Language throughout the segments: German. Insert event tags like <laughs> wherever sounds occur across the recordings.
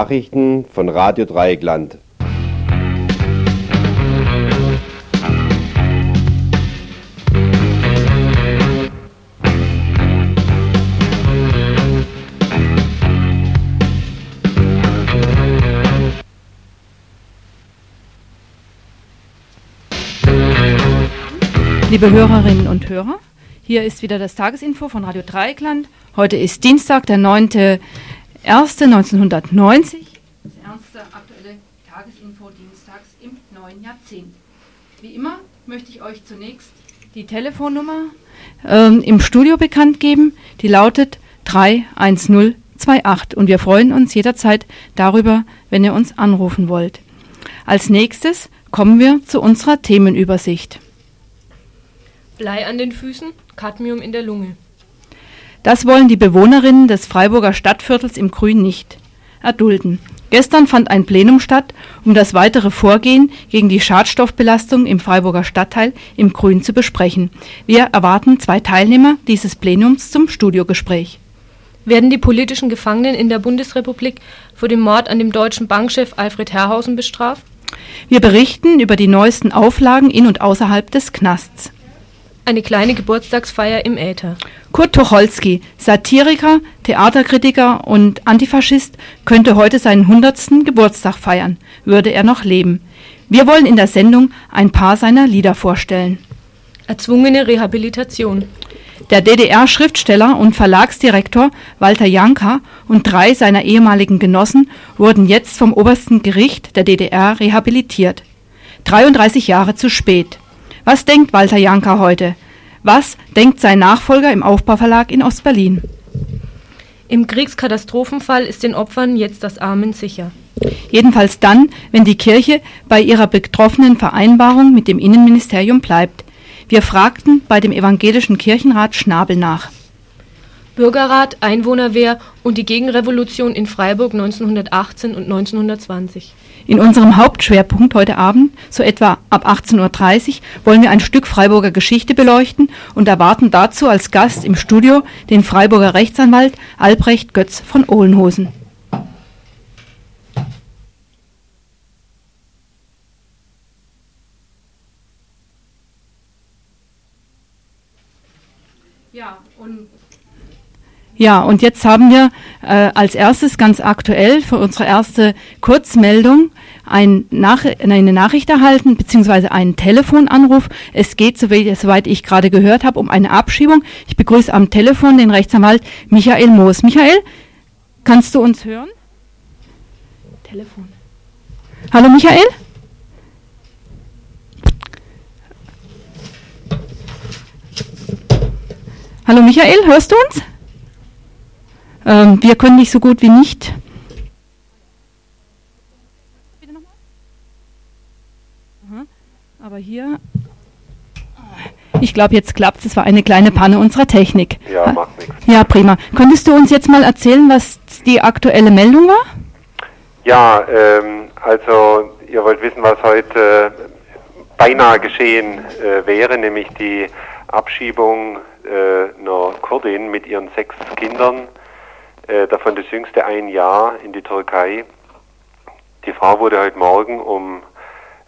Nachrichten von Radio Dreieckland. Liebe Hörerinnen und Hörer, hier ist wieder das Tagesinfo von Radio Dreieckland. Heute ist Dienstag, der 9.1.1990. Das erste aktuelle Tagesinfo dienstags im neuen Jahrzehnt. Wie immer möchte ich euch zunächst die Telefonnummer ähm, im Studio bekannt geben. Die lautet 31028 und wir freuen uns jederzeit darüber, wenn ihr uns anrufen wollt. Als nächstes kommen wir zu unserer Themenübersicht. Blei an den Füßen, Cadmium in der Lunge. Das wollen die Bewohnerinnen des Freiburger Stadtviertels im Grün nicht erdulden. Gestern fand ein Plenum statt, um das weitere Vorgehen gegen die Schadstoffbelastung im Freiburger Stadtteil im Grün zu besprechen. Wir erwarten zwei Teilnehmer dieses Plenums zum Studiogespräch. Werden die politischen Gefangenen in der Bundesrepublik für den Mord an dem deutschen Bankchef Alfred Herrhausen bestraft? Wir berichten über die neuesten Auflagen in und außerhalb des Knasts. Eine kleine Geburtstagsfeier im Äther. Kurt Tucholsky, Satiriker, Theaterkritiker und Antifaschist, könnte heute seinen 100. Geburtstag feiern, würde er noch leben. Wir wollen in der Sendung ein paar seiner Lieder vorstellen. Erzwungene Rehabilitation. Der DDR-Schriftsteller und Verlagsdirektor Walter Janka und drei seiner ehemaligen Genossen wurden jetzt vom obersten Gericht der DDR rehabilitiert. 33 Jahre zu spät. Was denkt Walter Janka heute? Was denkt sein Nachfolger im Aufbauverlag in Ostberlin? Im Kriegskatastrophenfall ist den Opfern jetzt das Amen sicher. Jedenfalls dann, wenn die Kirche bei ihrer betroffenen Vereinbarung mit dem Innenministerium bleibt. Wir fragten bei dem evangelischen Kirchenrat Schnabel nach. Bürgerrat, Einwohnerwehr und die Gegenrevolution in Freiburg 1918 und 1920. In unserem Hauptschwerpunkt heute Abend, so etwa ab 18.30 Uhr, wollen wir ein Stück Freiburger Geschichte beleuchten und erwarten dazu als Gast im Studio den Freiburger Rechtsanwalt Albrecht Götz von Ohlenhosen. Ja, ja, und jetzt haben wir äh, als erstes ganz aktuell für unsere erste Kurzmeldung ein Nach eine Nachricht erhalten, beziehungsweise einen Telefonanruf. Es geht, soweit ich gerade gehört habe, um eine Abschiebung. Ich begrüße am Telefon den Rechtsanwalt Michael Moos. Michael, kannst du uns hören? Telefon. Hallo Michael? Hallo Michael, hörst du uns? Ähm, wir können nicht so gut wie nicht. Aber hier, ich glaube, jetzt klappt es. Es war eine kleine Panne unserer Technik. Ja, macht nichts. Ja, prima. Könntest du uns jetzt mal erzählen, was die aktuelle Meldung war? Ja, ähm, also ihr wollt wissen, was heute beinahe geschehen äh, wäre, nämlich die Abschiebung äh, einer Kurdin mit ihren sechs Kindern äh, davon das jüngste ein Jahr in die Türkei. Die Frau wurde heute Morgen um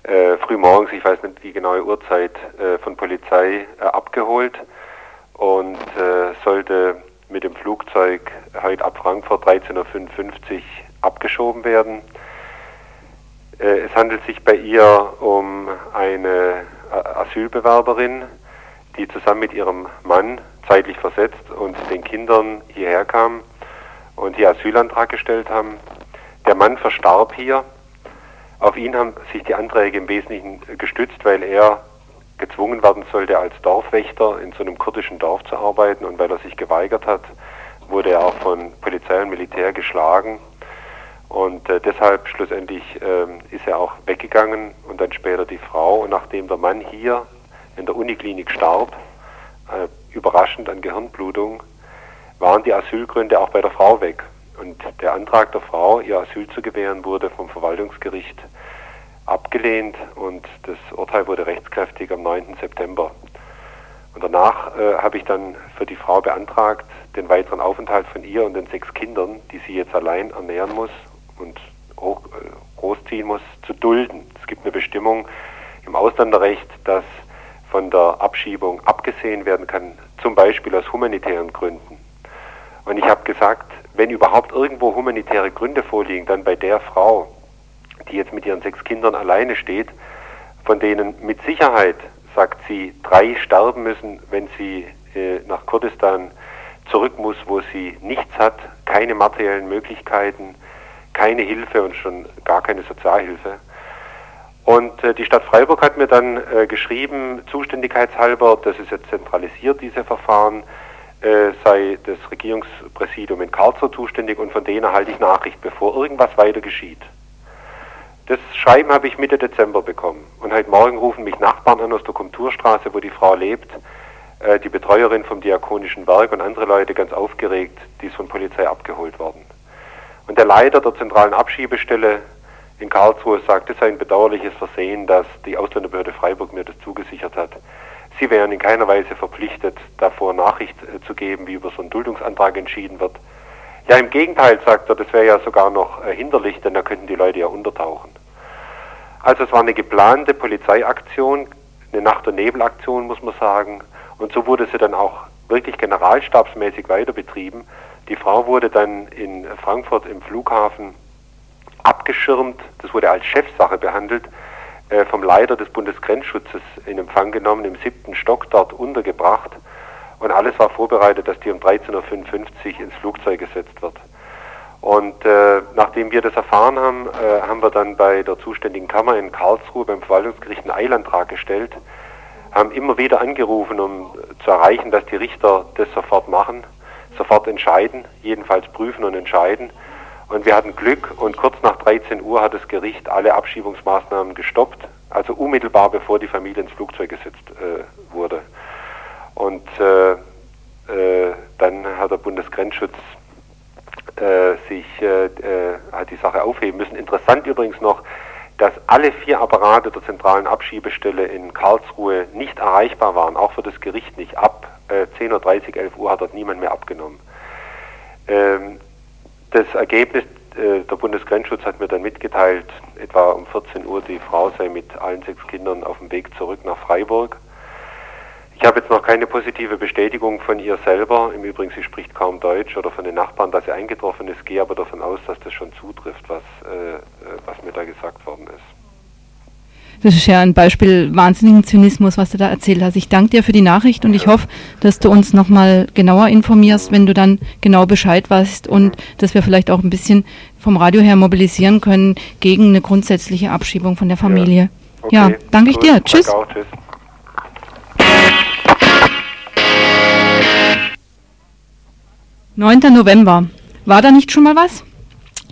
äh, früh morgens, ich weiß nicht die genaue Uhrzeit, äh, von Polizei äh, abgeholt und äh, sollte mit dem Flugzeug heute ab Frankfurt 13.55 Uhr abgeschoben werden. Äh, es handelt sich bei ihr um eine Asylbewerberin, die zusammen mit ihrem Mann zeitlich versetzt und den Kindern hierher kam und hier Asylantrag gestellt haben. Der Mann verstarb hier. Auf ihn haben sich die Anträge im Wesentlichen gestützt, weil er gezwungen werden sollte, als Dorfwächter in so einem kurdischen Dorf zu arbeiten und weil er sich geweigert hat, wurde er auch von Polizei und Militär geschlagen. Und äh, deshalb schlussendlich äh, ist er auch weggegangen und dann später die Frau. Und nachdem der Mann hier in der Uniklinik starb, äh, überraschend an Gehirnblutung, waren die Asylgründe auch bei der Frau weg. Und der Antrag der Frau, ihr Asyl zu gewähren, wurde vom Verwaltungsgericht abgelehnt und das Urteil wurde rechtskräftig am 9. September. Und danach äh, habe ich dann für die Frau beantragt, den weiteren Aufenthalt von ihr und den sechs Kindern, die sie jetzt allein ernähren muss und hoch, äh, großziehen muss, zu dulden. Es gibt eine Bestimmung im Ausländerrecht, dass von der Abschiebung abgesehen werden kann, zum Beispiel aus humanitären Gründen. Und ich habe gesagt, wenn überhaupt irgendwo humanitäre Gründe vorliegen, dann bei der Frau, die jetzt mit ihren sechs Kindern alleine steht, von denen mit Sicherheit, sagt sie, drei sterben müssen, wenn sie äh, nach Kurdistan zurück muss, wo sie nichts hat, keine materiellen Möglichkeiten, keine Hilfe und schon gar keine Sozialhilfe. Und äh, die Stadt Freiburg hat mir dann äh, geschrieben, zuständigkeitshalber, das ist jetzt zentralisiert, diese Verfahren, sei das Regierungspräsidium in Karlsruhe zuständig und von denen erhalte ich Nachricht, bevor irgendwas weiter geschieht. Das Schreiben habe ich Mitte Dezember bekommen. Und heute Morgen rufen mich Nachbarn an aus der Kulturstraße, wo die Frau lebt, äh, die Betreuerin vom Diakonischen Werk und andere Leute ganz aufgeregt, die ist von Polizei abgeholt worden. Und der Leiter der zentralen Abschiebestelle in Karlsruhe sagt, es sei ein bedauerliches Versehen, dass die Ausländerbehörde Freiburg mir das zugesichert hat. Sie wären in keiner Weise verpflichtet, davor Nachricht äh, zu geben, wie über so einen Duldungsantrag entschieden wird. Ja, im Gegenteil, sagt er, das wäre ja sogar noch äh, hinderlich, denn da könnten die Leute ja untertauchen. Also es war eine geplante Polizeiaktion, eine Nacht- und Nebelaktion, muss man sagen. Und so wurde sie dann auch wirklich generalstabsmäßig weiter betrieben. Die Frau wurde dann in Frankfurt im Flughafen abgeschirmt, das wurde als Chefsache behandelt, vom Leiter des Bundesgrenzschutzes in Empfang genommen, im siebten Stock dort untergebracht. Und alles war vorbereitet, dass die um 13.55 Uhr ins Flugzeug gesetzt wird. Und äh, nachdem wir das erfahren haben, äh, haben wir dann bei der zuständigen Kammer in Karlsruhe beim Verwaltungsgericht einen Eilantrag gestellt, haben immer wieder angerufen, um zu erreichen, dass die Richter das sofort machen, sofort entscheiden, jedenfalls prüfen und entscheiden. Und wir hatten Glück und kurz nach 13 Uhr hat das Gericht alle Abschiebungsmaßnahmen gestoppt, also unmittelbar bevor die Familie ins Flugzeug gesetzt äh, wurde. Und äh, äh, dann hat der Bundesgrenzschutz äh, sich äh, äh, hat die Sache aufheben müssen. Interessant übrigens noch, dass alle vier Apparate der zentralen Abschiebestelle in Karlsruhe nicht erreichbar waren, auch für das Gericht nicht. Ab äh, 10.30 Uhr, 11 Uhr hat dort niemand mehr abgenommen. Ähm, das Ergebnis, äh, der Bundesgrenzschutz hat mir dann mitgeteilt, etwa um 14 Uhr die Frau sei mit allen sechs Kindern auf dem Weg zurück nach Freiburg. Ich habe jetzt noch keine positive Bestätigung von ihr selber. Im Übrigen, sie spricht kaum Deutsch oder von den Nachbarn, dass sie eingetroffen ist, gehe aber davon aus, dass das schon zutrifft, was, äh, äh was mir da gesagt worden ist. Das ist ja ein Beispiel wahnsinnigen Zynismus, was du da erzählt hast. Ich danke dir für die Nachricht und ich hoffe, dass du uns nochmal genauer informierst, wenn du dann genau Bescheid weißt und dass wir vielleicht auch ein bisschen vom Radio her mobilisieren können gegen eine grundsätzliche Abschiebung von der Familie. Ja, okay. ja danke ich dir. Tschüss. Auch, tschüss. 9. November. War da nicht schon mal was?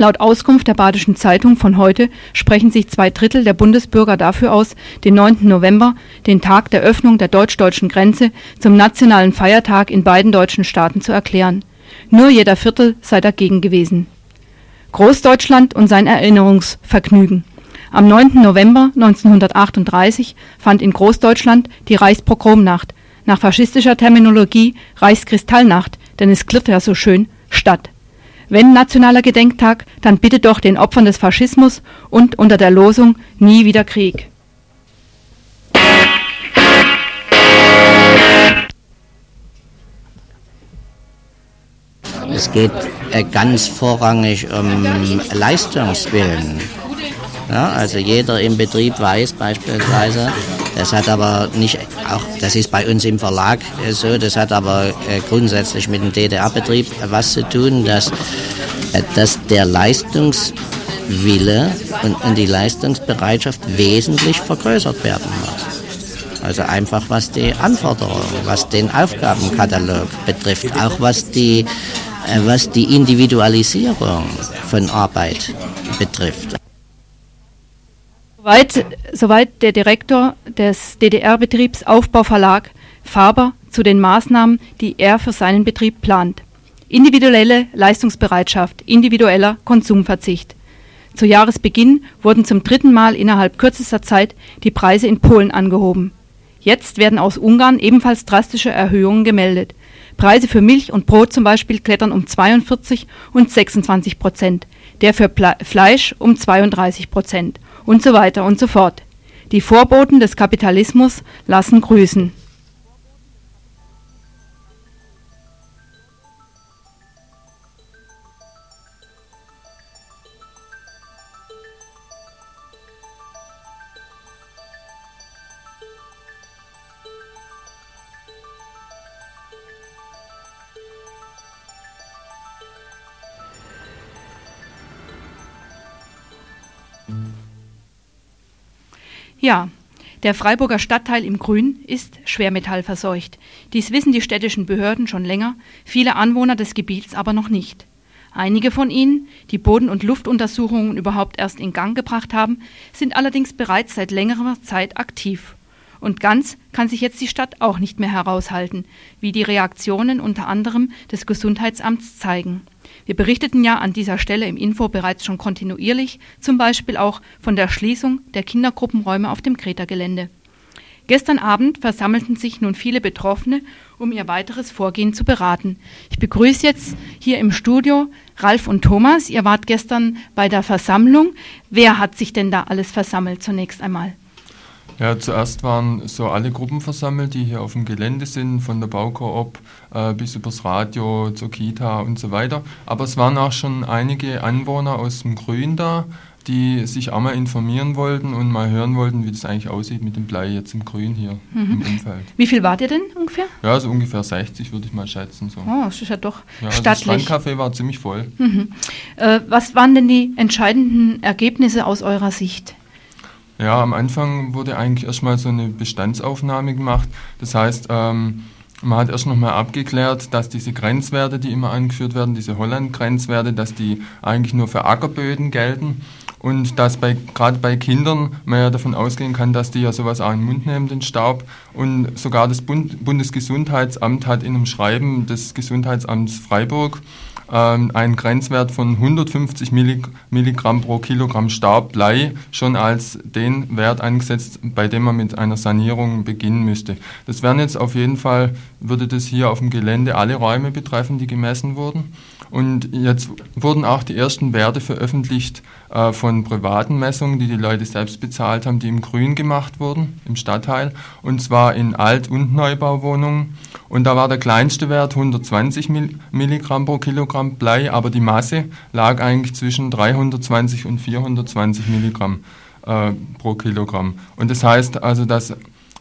Laut Auskunft der Badischen Zeitung von heute sprechen sich zwei Drittel der Bundesbürger dafür aus, den 9. November, den Tag der Öffnung der deutsch-deutschen Grenze, zum nationalen Feiertag in beiden deutschen Staaten zu erklären. Nur jeder Viertel sei dagegen gewesen. Großdeutschland und sein Erinnerungsvergnügen. Am 9. November 1938 fand in Großdeutschland die Reichspogromnacht, nach faschistischer Terminologie Reichskristallnacht, denn es klirrt ja so schön, statt. Wenn nationaler Gedenktag, dann bitte doch den Opfern des Faschismus und unter der Losung Nie wieder Krieg. Es geht äh, ganz vorrangig um Leistungswillen. Ja, also jeder im Betrieb weiß beispielsweise, das hat aber nicht, auch das ist bei uns im Verlag äh, so, das hat aber äh, grundsätzlich mit dem DDR-Betrieb was zu tun, dass, äh, dass der Leistungswille und, und die Leistungsbereitschaft wesentlich vergrößert werden muss. Also einfach was die Anforderungen, was den Aufgabenkatalog betrifft, auch was die, was die Individualisierung von Arbeit betrifft. Soweit, soweit der Direktor des DDR-Betriebs Aufbauverlag Faber zu den Maßnahmen, die er für seinen Betrieb plant. Individuelle Leistungsbereitschaft, individueller Konsumverzicht. Zu Jahresbeginn wurden zum dritten Mal innerhalb kürzester Zeit die Preise in Polen angehoben. Jetzt werden aus Ungarn ebenfalls drastische Erhöhungen gemeldet. Preise für Milch und Brot zum Beispiel klettern um 42 und 26 Prozent, der für Fleisch um 32 Prozent und so weiter und so fort. Die Vorboten des Kapitalismus lassen grüßen. Ja, der Freiburger Stadtteil im Grün ist schwermetallverseucht. Dies wissen die städtischen Behörden schon länger, viele Anwohner des Gebiets aber noch nicht. Einige von ihnen, die Boden- und Luftuntersuchungen überhaupt erst in Gang gebracht haben, sind allerdings bereits seit längerer Zeit aktiv. Und ganz kann sich jetzt die Stadt auch nicht mehr heraushalten, wie die Reaktionen unter anderem des Gesundheitsamts zeigen. Wir berichteten ja an dieser Stelle im Info bereits schon kontinuierlich, zum Beispiel auch von der Schließung der Kindergruppenräume auf dem Kreta-Gelände. Gestern Abend versammelten sich nun viele Betroffene, um ihr weiteres Vorgehen zu beraten. Ich begrüße jetzt hier im Studio Ralf und Thomas. Ihr wart gestern bei der Versammlung. Wer hat sich denn da alles versammelt zunächst einmal? Ja, zuerst waren so alle Gruppen versammelt, die hier auf dem Gelände sind, von der Baukoop äh, bis übers Radio zur Kita und so weiter. Aber es waren auch schon einige Anwohner aus dem Grün da, die sich auch mal informieren wollten und mal hören wollten, wie das eigentlich aussieht mit dem Blei jetzt im Grün hier mhm. im Umfeld. Wie viel wart ihr denn ungefähr? Ja, so ungefähr 60 würde ich mal schätzen. So. Oh, das ist ja doch ja, also stattlich. Das Strandcafé war ziemlich voll. Mhm. Äh, was waren denn die entscheidenden Ergebnisse aus eurer Sicht? Ja, am Anfang wurde eigentlich erstmal so eine Bestandsaufnahme gemacht. Das heißt, ähm, man hat erst nochmal abgeklärt, dass diese Grenzwerte, die immer angeführt werden, diese Holland-Grenzwerte, dass die eigentlich nur für Ackerböden gelten und dass bei, gerade bei Kindern man ja davon ausgehen kann, dass die ja sowas auch in den Mund nehmen, den Staub. Und sogar das Bund Bundesgesundheitsamt hat in einem Schreiben des Gesundheitsamts Freiburg einen Grenzwert von 150 Milligramm pro Kilogramm Staubblei schon als den Wert angesetzt, bei dem man mit einer Sanierung beginnen müsste. Das wären jetzt auf jeden Fall, würde das hier auf dem Gelände alle Räume betreffen, die gemessen wurden. Und jetzt wurden auch die ersten Werte veröffentlicht äh, von privaten Messungen, die die Leute selbst bezahlt haben, die im Grün gemacht wurden, im Stadtteil, und zwar in Alt- und Neubauwohnungen. Und da war der kleinste Wert 120 Milligramm pro Kilogramm Blei, aber die Masse lag eigentlich zwischen 320 und 420 Milligramm äh, pro Kilogramm. Und das heißt also, dass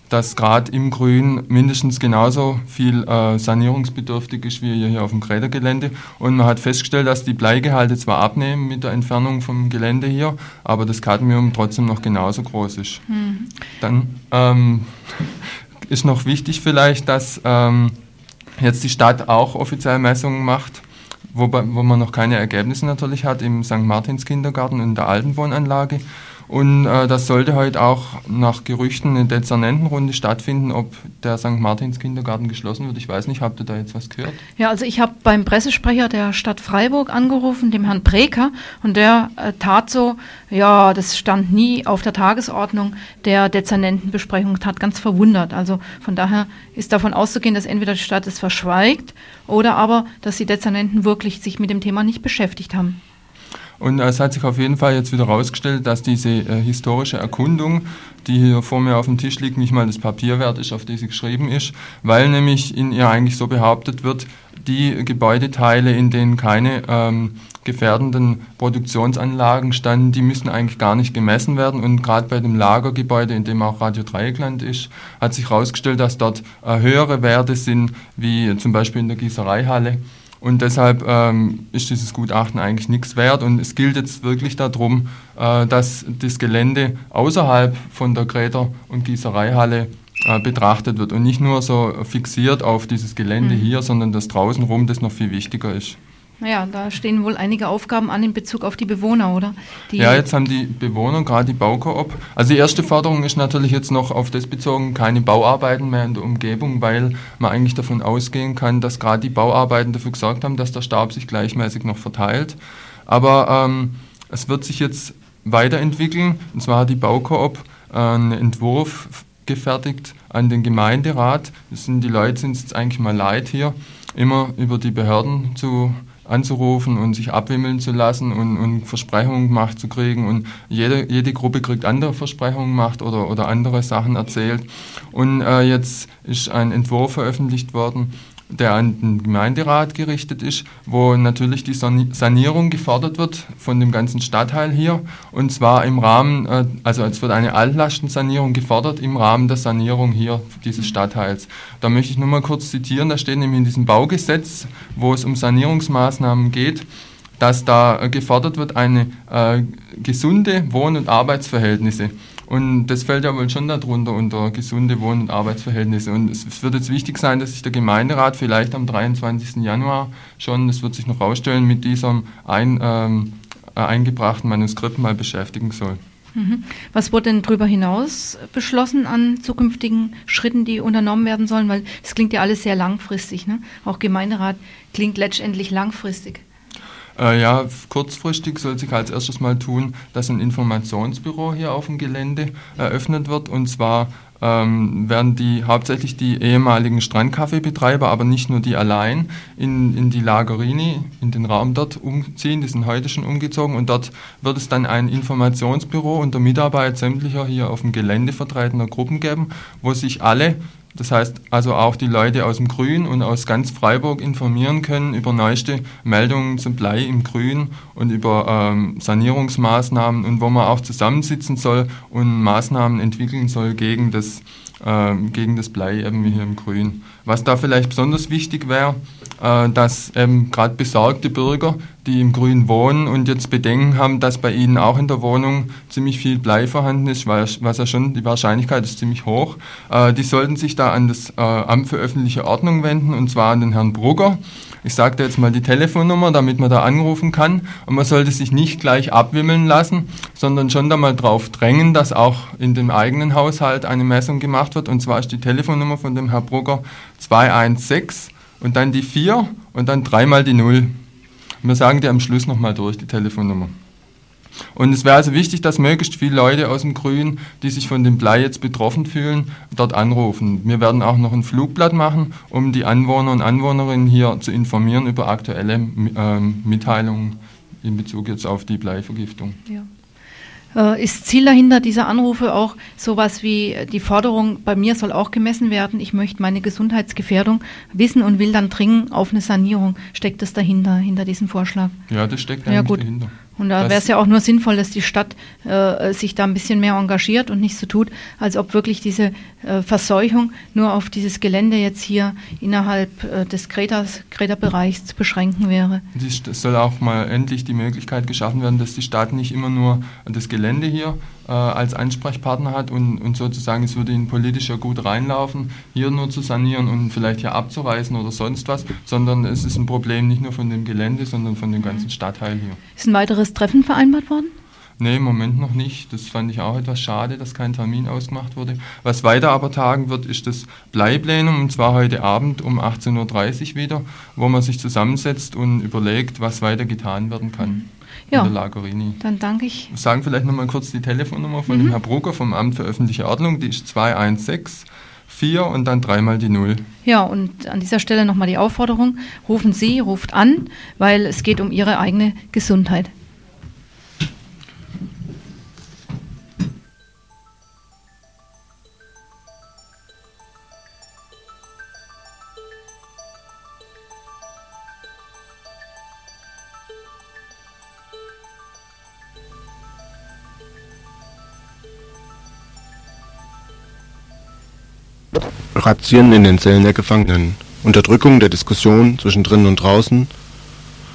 dass gerade im Grün mindestens genauso viel äh, sanierungsbedürftig ist wie hier auf dem Krädergelände. Und man hat festgestellt, dass die Bleigehalte zwar abnehmen mit der Entfernung vom Gelände hier, aber das Cadmium trotzdem noch genauso groß ist. Mhm. Dann ähm, <laughs> ist noch wichtig vielleicht, dass ähm, jetzt die Stadt auch offiziell Messungen macht. Wo, wo man noch keine Ergebnisse natürlich hat, im St. Martins Kindergarten und in der alten Wohnanlage. Und äh, das sollte heute auch nach Gerüchten eine Dezernentenrunde stattfinden, ob der St. Martins Kindergarten geschlossen wird. Ich weiß nicht, habt ihr da jetzt was gehört? Ja, also ich habe beim Pressesprecher der Stadt Freiburg angerufen, dem Herrn Breker, und der äh, tat so, ja, das stand nie auf der Tagesordnung der Dezernentenbesprechung, hat ganz verwundert. Also von daher ist davon auszugehen, dass entweder die Stadt es verschweigt oder aber, dass die Dezernenten wirklich sich mit dem Thema nicht beschäftigt haben. Und es hat sich auf jeden Fall jetzt wieder herausgestellt, dass diese äh, historische Erkundung, die hier vor mir auf dem Tisch liegt, nicht mal das Papier wert ist, auf das sie geschrieben ist, weil nämlich in ihr eigentlich so behauptet wird, die Gebäudeteile, in denen keine ähm, gefährdenden Produktionsanlagen standen, die müssen eigentlich gar nicht gemessen werden. Und gerade bei dem Lagergebäude, in dem auch Radio Dreieckland ist, hat sich herausgestellt, dass dort äh, höhere Werte sind, wie zum Beispiel in der Gießereihalle. Und deshalb ähm, ist dieses Gutachten eigentlich nichts wert. Und es gilt jetzt wirklich darum, äh, dass das Gelände außerhalb von der Gräter- und Gießereihalle äh, betrachtet wird und nicht nur so fixiert auf dieses Gelände mhm. hier, sondern dass draußen rum das noch viel wichtiger ist. Naja, da stehen wohl einige Aufgaben an in Bezug auf die Bewohner, oder? Die ja, jetzt haben die Bewohner, gerade die Baukoop. Also die erste Forderung ist natürlich jetzt noch auf das bezogen, keine Bauarbeiten mehr in der Umgebung, weil man eigentlich davon ausgehen kann, dass gerade die Bauarbeiten dafür gesorgt haben, dass der Staub sich gleichmäßig noch verteilt. Aber ähm, es wird sich jetzt weiterentwickeln. Und zwar hat die Baukoop einen Entwurf gefertigt an den Gemeinderat. Das sind die Leute sind es eigentlich mal leid hier immer über die Behörden zu anzurufen und sich abwimmeln zu lassen und, und Versprechungen gemacht zu kriegen. Und jede, jede Gruppe kriegt andere Versprechungen gemacht oder, oder andere Sachen erzählt. Und äh, jetzt ist ein Entwurf veröffentlicht worden, der an den Gemeinderat gerichtet ist, wo natürlich die Sanierung gefordert wird von dem ganzen Stadtteil hier. Und zwar im Rahmen, äh, also es wird eine Altlastensanierung gefordert im Rahmen der Sanierung hier dieses Stadtteils. Da möchte ich nur mal kurz zitieren, da steht nämlich in diesem Baugesetz, wo es um Sanierungsmaßnahmen geht, dass da gefordert wird, eine äh, gesunde Wohn- und Arbeitsverhältnisse. Und das fällt ja wohl schon darunter unter gesunde Wohn- und Arbeitsverhältnisse. Und es wird jetzt wichtig sein, dass sich der Gemeinderat vielleicht am 23. Januar schon, das wird sich noch rausstellen, mit diesem ein, ähm, äh, eingebrachten Manuskript mal beschäftigen soll. Mhm. Was wurde denn darüber hinaus beschlossen an zukünftigen Schritten, die unternommen werden sollen? Weil es klingt ja alles sehr langfristig. Ne? Auch Gemeinderat klingt letztendlich langfristig. Äh, ja, kurzfristig soll sich als erstes mal tun, dass ein Informationsbüro hier auf dem Gelände eröffnet wird. Und zwar ähm, werden die hauptsächlich die ehemaligen Strandkaffeebetreiber, aber nicht nur die allein, in, in die Lagerini, in den Raum dort umziehen. Die sind heute schon umgezogen und dort wird es dann ein Informationsbüro unter Mitarbeit sämtlicher hier auf dem Gelände vertretener Gruppen geben, wo sich alle das heißt also auch die Leute aus dem Grün und aus ganz Freiburg informieren können über neueste Meldungen zum Blei im Grün und über ähm, Sanierungsmaßnahmen und wo man auch zusammensitzen soll und Maßnahmen entwickeln soll gegen das, äh, gegen das Blei eben hier im Grün. Was da vielleicht besonders wichtig wäre, äh, dass ähm, gerade besorgte Bürger, die im Grün wohnen und jetzt Bedenken haben, dass bei ihnen auch in der Wohnung ziemlich viel Blei vorhanden ist, was ja schon die Wahrscheinlichkeit ist ziemlich hoch, äh, die sollten sich da an das äh, Amt für öffentliche Ordnung wenden und zwar an den Herrn Brugger. Ich sage da jetzt mal die Telefonnummer, damit man da anrufen kann. Und man sollte sich nicht gleich abwimmeln lassen, sondern schon da mal drauf drängen, dass auch in dem eigenen Haushalt eine Messung gemacht wird. Und zwar ist die Telefonnummer von dem Herrn Brugger 216 und dann die 4 und dann dreimal die 0. Wir sagen dir am Schluss nochmal durch, die Telefonnummer. Und es wäre also wichtig, dass möglichst viele Leute aus dem Grün, die sich von dem Blei jetzt betroffen fühlen, dort anrufen. Wir werden auch noch ein Flugblatt machen, um die Anwohner und Anwohnerinnen hier zu informieren über aktuelle äh, Mitteilungen in Bezug jetzt auf die Bleivergiftung. Ja. Äh, ist Ziel dahinter dieser Anrufe auch sowas wie die Forderung, bei mir soll auch gemessen werden, ich möchte meine Gesundheitsgefährdung wissen und will dann dringen auf eine Sanierung. Steckt das dahinter, hinter diesem Vorschlag? Ja, das steckt ja, gut. dahinter. Und da wäre es ja auch nur sinnvoll, dass die Stadt äh, sich da ein bisschen mehr engagiert und nicht so tut, als ob wirklich diese äh, Verseuchung nur auf dieses Gelände jetzt hier innerhalb äh, des Kreta-Bereichs zu beschränken wäre. Es soll auch mal endlich die Möglichkeit geschaffen werden, dass die Stadt nicht immer nur das Gelände hier äh, als Ansprechpartner hat und, und sozusagen es würde ihnen politisch ja gut reinlaufen, hier nur zu sanieren und vielleicht hier abzureißen oder sonst was, sondern es ist ein Problem nicht nur von dem Gelände, sondern von dem ganzen Stadtteil hier. Ist ein weiteres Treffen vereinbart worden? Nee, im Moment noch nicht. Das fand ich auch etwas schade, dass kein Termin ausgemacht wurde. Was weiter aber tagen wird, ist das Bleiplenum, und zwar heute Abend um 18.30 Uhr wieder, wo man sich zusammensetzt und überlegt, was weiter getan werden kann. Ja, in der Lagerini. Dann danke ich. Sagen vielleicht nochmal kurz die Telefonnummer von mhm. dem Herrn Brucker vom Amt für öffentliche Ordnung. Die ist 216 4 und dann dreimal die Null. Ja, und an dieser Stelle nochmal die Aufforderung, rufen Sie, ruft an, weil es geht um Ihre eigene Gesundheit. Razzien in den Zellen der Gefangenen, Unterdrückung der Diskussion zwischen drinnen und draußen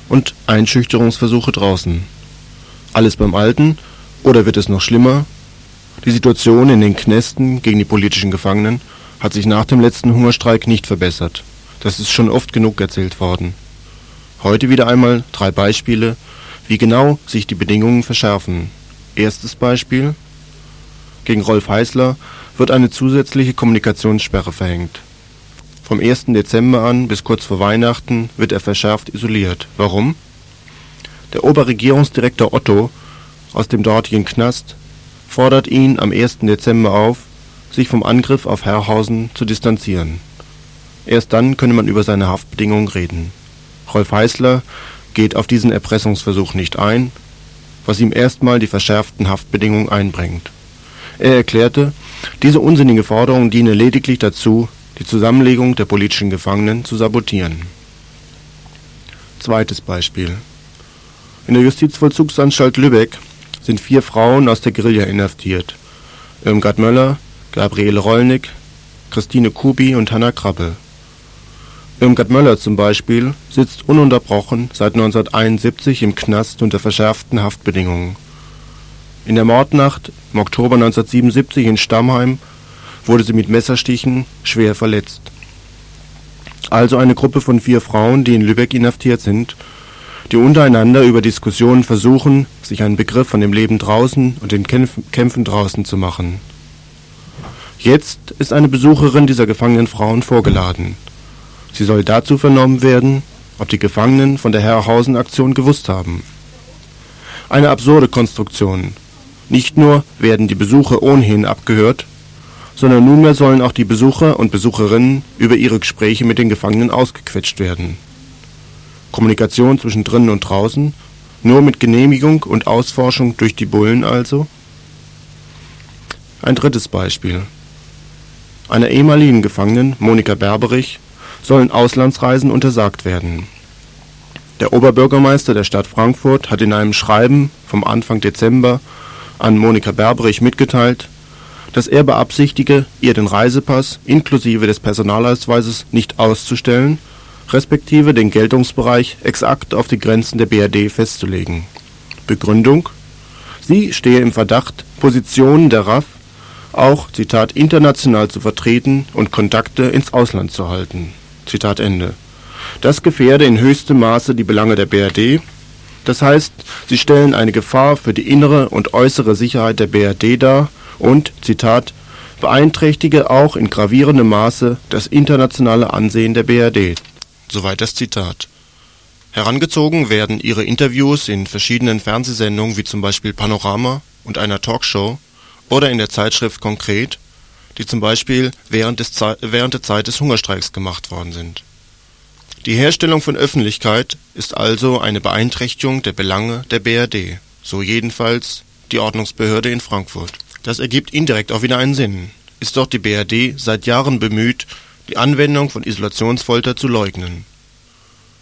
und Einschüchterungsversuche draußen. Alles beim Alten oder wird es noch schlimmer? Die Situation in den Knästen gegen die politischen Gefangenen hat sich nach dem letzten Hungerstreik nicht verbessert. Das ist schon oft genug erzählt worden. Heute wieder einmal drei Beispiele, wie genau sich die Bedingungen verschärfen. Erstes Beispiel. Gegen Rolf Heißler wird eine zusätzliche Kommunikationssperre verhängt. Vom 1. Dezember an bis kurz vor Weihnachten wird er verschärft isoliert. Warum? Der Oberregierungsdirektor Otto aus dem dortigen Knast fordert ihn am 1. Dezember auf, sich vom Angriff auf Herrhausen zu distanzieren. Erst dann könne man über seine Haftbedingungen reden. Rolf Heißler geht auf diesen Erpressungsversuch nicht ein, was ihm erstmal die verschärften Haftbedingungen einbringt. Er erklärte, diese unsinnige Forderung diene lediglich dazu, die Zusammenlegung der politischen Gefangenen zu sabotieren. Zweites Beispiel. In der Justizvollzugsanstalt Lübeck sind vier Frauen aus der Guerilla inhaftiert. Irmgard Möller, Gabriele Rollnick, Christine Kubi und Hanna Krabbe. Irmgard Möller zum Beispiel sitzt ununterbrochen seit 1971 im Knast unter verschärften Haftbedingungen. In der Mordnacht im Oktober 1977 in Stammheim wurde sie mit Messerstichen schwer verletzt. Also eine Gruppe von vier Frauen, die in Lübeck inhaftiert sind, die untereinander über Diskussionen versuchen, sich einen Begriff von dem Leben draußen und den Kämpfen draußen zu machen. Jetzt ist eine Besucherin dieser gefangenen Frauen vorgeladen. Sie soll dazu vernommen werden, ob die Gefangenen von der Herrhausen-Aktion gewusst haben. Eine absurde Konstruktion. Nicht nur werden die Besucher ohnehin abgehört, sondern nunmehr sollen auch die Besucher und Besucherinnen über ihre Gespräche mit den Gefangenen ausgequetscht werden. Kommunikation zwischen drinnen und draußen, nur mit Genehmigung und Ausforschung durch die Bullen also? Ein drittes Beispiel. Einer ehemaligen Gefangenen, Monika Berberich, sollen Auslandsreisen untersagt werden. Der Oberbürgermeister der Stadt Frankfurt hat in einem Schreiben vom Anfang Dezember an Monika Berberich mitgeteilt, dass er beabsichtige, ihr den Reisepass inklusive des Personalausweises nicht auszustellen, respektive den Geltungsbereich exakt auf die Grenzen der BRD festzulegen. Begründung: Sie stehe im Verdacht, Positionen der RAF auch Zitat international zu vertreten und Kontakte ins Ausland zu halten. Zitat Ende. Das gefährde in höchstem Maße die Belange der BRD, das heißt, sie stellen eine Gefahr für die innere und äußere Sicherheit der BRD dar und, Zitat, beeinträchtige auch in gravierendem Maße das internationale Ansehen der BRD. Soweit das Zitat. Herangezogen werden ihre Interviews in verschiedenen Fernsehsendungen wie zum Beispiel Panorama und einer Talkshow oder in der Zeitschrift Konkret, die zum Beispiel während, des während der Zeit des Hungerstreiks gemacht worden sind. Die Herstellung von Öffentlichkeit ist also eine Beeinträchtigung der Belange der BRD, so jedenfalls die Ordnungsbehörde in Frankfurt. Das ergibt indirekt auch wieder einen Sinn. Ist doch die BRD seit Jahren bemüht, die Anwendung von Isolationsfolter zu leugnen.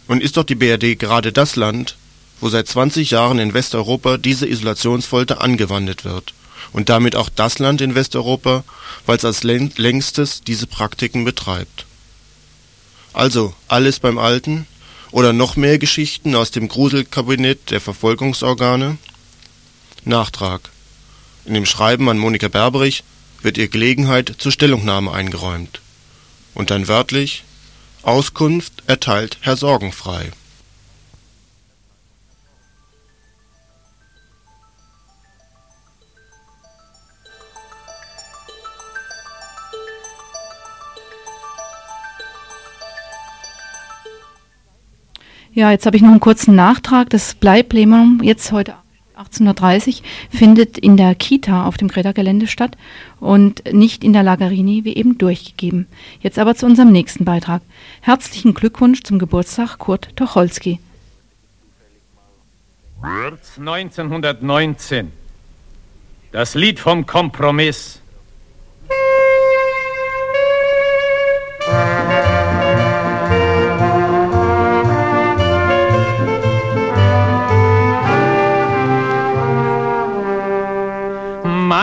Und ist doch die BRD gerade das Land, wo seit 20 Jahren in Westeuropa diese Isolationsfolter angewandt wird und damit auch das Land in Westeuropa, weil es als längstes diese Praktiken betreibt. Also alles beim Alten oder noch mehr Geschichten aus dem Gruselkabinett der Verfolgungsorgane? Nachtrag. In dem Schreiben an Monika Berberich wird ihr Gelegenheit zur Stellungnahme eingeräumt. Und dann wörtlich Auskunft erteilt Herr Sorgenfrei Ja, jetzt habe ich noch einen kurzen Nachtrag. Das Bleiplenum jetzt heute 18.30 Uhr findet in der Kita auf dem Greta-Gelände statt und nicht in der Lagerini wie eben durchgegeben. Jetzt aber zu unserem nächsten Beitrag. Herzlichen Glückwunsch zum Geburtstag Kurt Tocholski. 1919. Das Lied vom Kompromiss.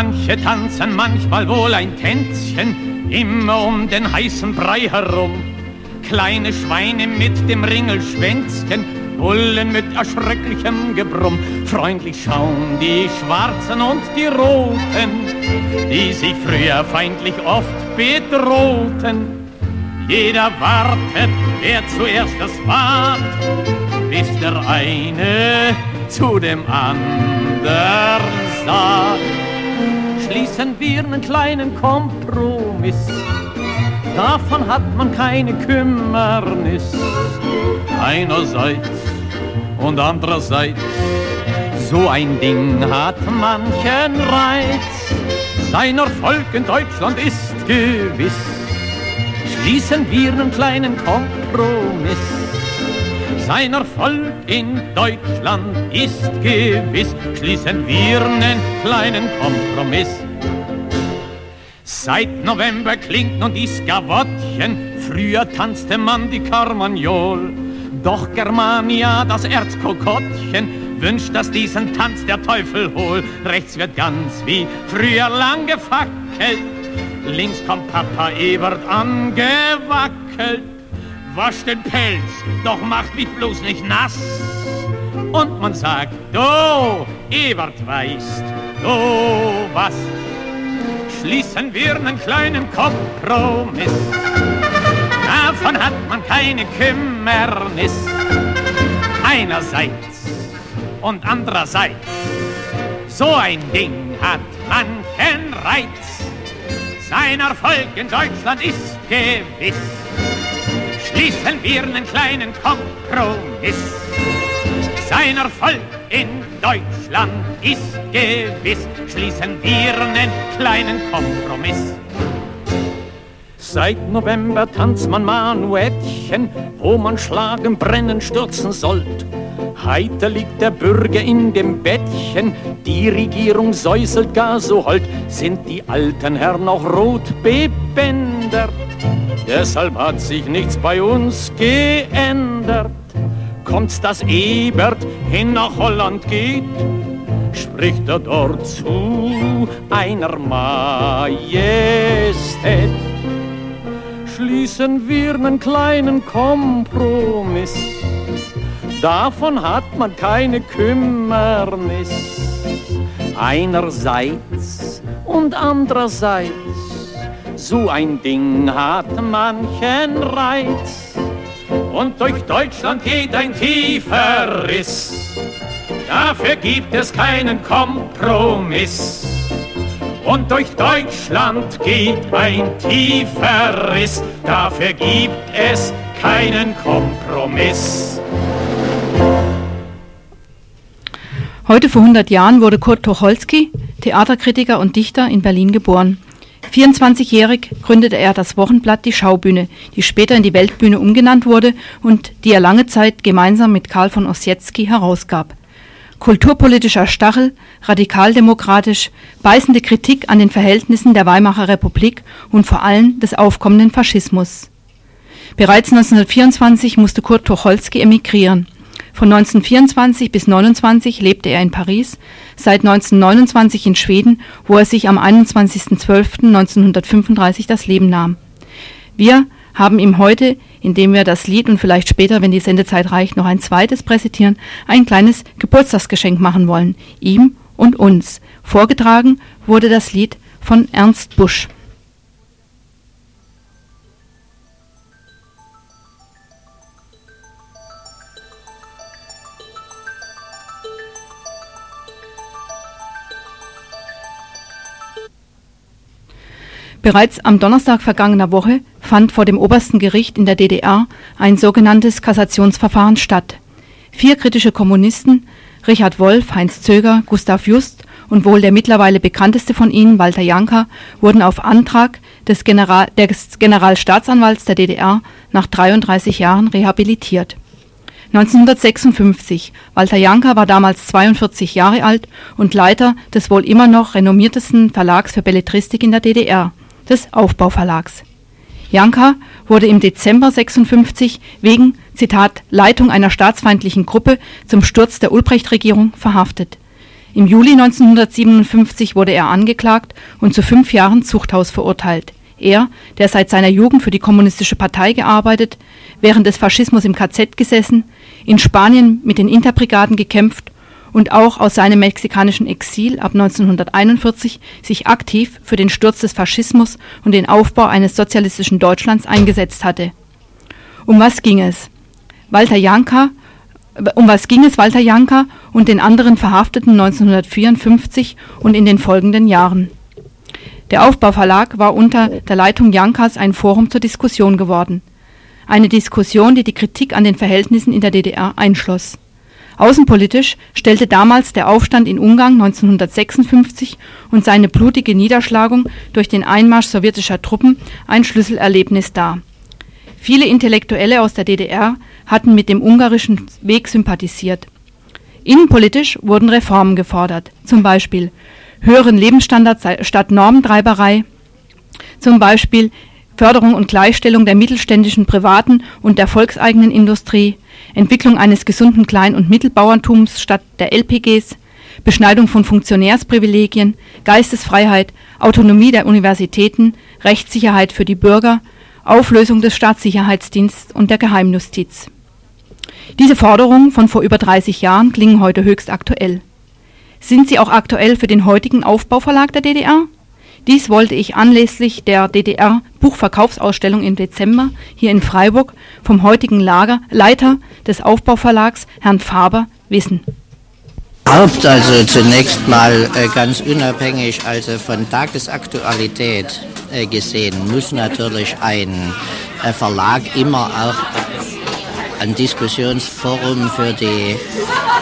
Manche tanzen manchmal wohl ein Tänzchen, immer um den heißen Brei herum. Kleine Schweine mit dem Ringelschwänzchen, Bullen mit erschrecklichem Gebrumm. Freundlich schauen die Schwarzen und die Roten, die sich früher feindlich oft bedrohten. Jeder wartet, wer zuerst das wagt, bis der eine zu dem anderen sagt schließen wir einen kleinen Kompromiss. Davon hat man keine Kümmernis. Einerseits und andererseits, so ein Ding hat manchen Reiz. Sein Erfolg in Deutschland ist gewiss. schließen wir einen kleinen Kompromiss. Sein Erfolg in Deutschland ist gewiss, schließen wir einen kleinen Kompromiss. Seit November klingt nun die Skavottchen, früher tanzte man die Carmagnol. Doch Germania, das Erzkokottchen, wünscht, dass diesen Tanz der Teufel hol. Rechts wird ganz wie früher lang gefackelt, links kommt Papa Ebert angewackelt. Wasch den Pelz, doch macht mich bloß nicht nass. Und man sagt, du, Ebert weißt, du was, schließen wir einen kleinen Kompromiss. Davon hat man keine Kümmernis. Einerseits und andererseits, so ein Ding hat manchen Reiz. Sein Erfolg in Deutschland ist gewiss. Schließen wir einen kleinen Kompromiss. Sein Erfolg in Deutschland ist gewiss. Schließen wir einen kleinen Kompromiss. Seit November tanzt man Manuettchen, wo man schlagen, brennen, stürzen sollt. Heiter liegt der Bürger in dem Bettchen, die Regierung säuselt gar so hold, sind die alten Herren noch rot bebändert. Deshalb hat sich nichts bei uns geändert. Kommt's, dass Ebert hin nach Holland geht, spricht er dort zu einer Majestät. Schließen wir einen kleinen Kompromiss, davon hat man keine Kümmernis. Einerseits und andererseits, so ein Ding hat manchen Reiz. Und durch Deutschland geht ein tiefer Riss, dafür gibt es keinen Kompromiss. Und durch Deutschland geht ein tiefer Riss, dafür gibt es keinen Kompromiss. Heute vor 100 Jahren wurde Kurt Tucholsky, Theaterkritiker und Dichter, in Berlin geboren. 24-jährig gründete er das Wochenblatt Die Schaubühne, die später in die Weltbühne umgenannt wurde und die er lange Zeit gemeinsam mit Karl von Ossietzky herausgab. Kulturpolitischer Stachel, radikaldemokratisch, beißende Kritik an den Verhältnissen der Weimarer Republik und vor allem des aufkommenden Faschismus. Bereits 1924 musste Kurt Tucholsky emigrieren. Von 1924 bis 1929 lebte er in Paris, seit 1929 in Schweden, wo er sich am 21.12.1935 das Leben nahm. Wir haben ihm heute, indem wir das Lied und vielleicht später, wenn die Sendezeit reicht, noch ein zweites präsentieren, ein kleines Geburtstagsgeschenk machen wollen, ihm und uns. Vorgetragen wurde das Lied von Ernst Busch. Bereits am Donnerstag vergangener Woche fand vor dem obersten Gericht in der DDR ein sogenanntes Kassationsverfahren statt. Vier kritische Kommunisten, Richard Wolff, Heinz Zöger, Gustav Just und wohl der mittlerweile bekannteste von ihnen, Walter Janka, wurden auf Antrag des, General, des Generalstaatsanwalts der DDR nach 33 Jahren rehabilitiert. 1956. Walter Janka war damals 42 Jahre alt und Leiter des wohl immer noch renommiertesten Verlags für Belletristik in der DDR des Aufbauverlags. Janka wurde im Dezember 56 wegen, Zitat, Leitung einer staatsfeindlichen Gruppe zum Sturz der Ulbricht-Regierung verhaftet. Im Juli 1957 wurde er angeklagt und zu fünf Jahren Zuchthaus verurteilt. Er, der seit seiner Jugend für die Kommunistische Partei gearbeitet, während des Faschismus im KZ gesessen, in Spanien mit den Interbrigaden gekämpft und auch aus seinem mexikanischen Exil ab 1941 sich aktiv für den Sturz des Faschismus und den Aufbau eines sozialistischen Deutschlands eingesetzt hatte. Um was ging es? Walter Janka, um was ging es Walter Janka und den anderen Verhafteten 1954 und in den folgenden Jahren? Der Aufbauverlag war unter der Leitung Jankas ein Forum zur Diskussion geworden. Eine Diskussion, die die Kritik an den Verhältnissen in der DDR einschloss. Außenpolitisch stellte damals der Aufstand in Ungarn 1956 und seine blutige Niederschlagung durch den Einmarsch sowjetischer Truppen ein Schlüsselerlebnis dar. Viele Intellektuelle aus der DDR hatten mit dem ungarischen Weg sympathisiert. Innenpolitisch wurden Reformen gefordert, zum Beispiel höheren Lebensstandard statt Normtreiberei, zum Beispiel Förderung und Gleichstellung der mittelständischen privaten und der volkseigenen Industrie, Entwicklung eines gesunden Klein- und Mittelbauerntums statt der LPGs, Beschneidung von Funktionärsprivilegien, Geistesfreiheit, Autonomie der Universitäten, Rechtssicherheit für die Bürger, Auflösung des Staatssicherheitsdienstes und der Geheimjustiz. Diese Forderungen von vor über 30 Jahren klingen heute höchst aktuell. Sind sie auch aktuell für den heutigen Aufbauverlag der DDR? Dies wollte ich anlässlich der DDR Buchverkaufsausstellung im Dezember hier in Freiburg vom heutigen Lager, Leiter des Aufbauverlags, Herrn Faber, wissen. Haupt also zunächst mal äh, ganz unabhängig also von Tagesaktualität äh, gesehen, muss natürlich ein äh, Verlag immer auch ein Diskussionsforum für die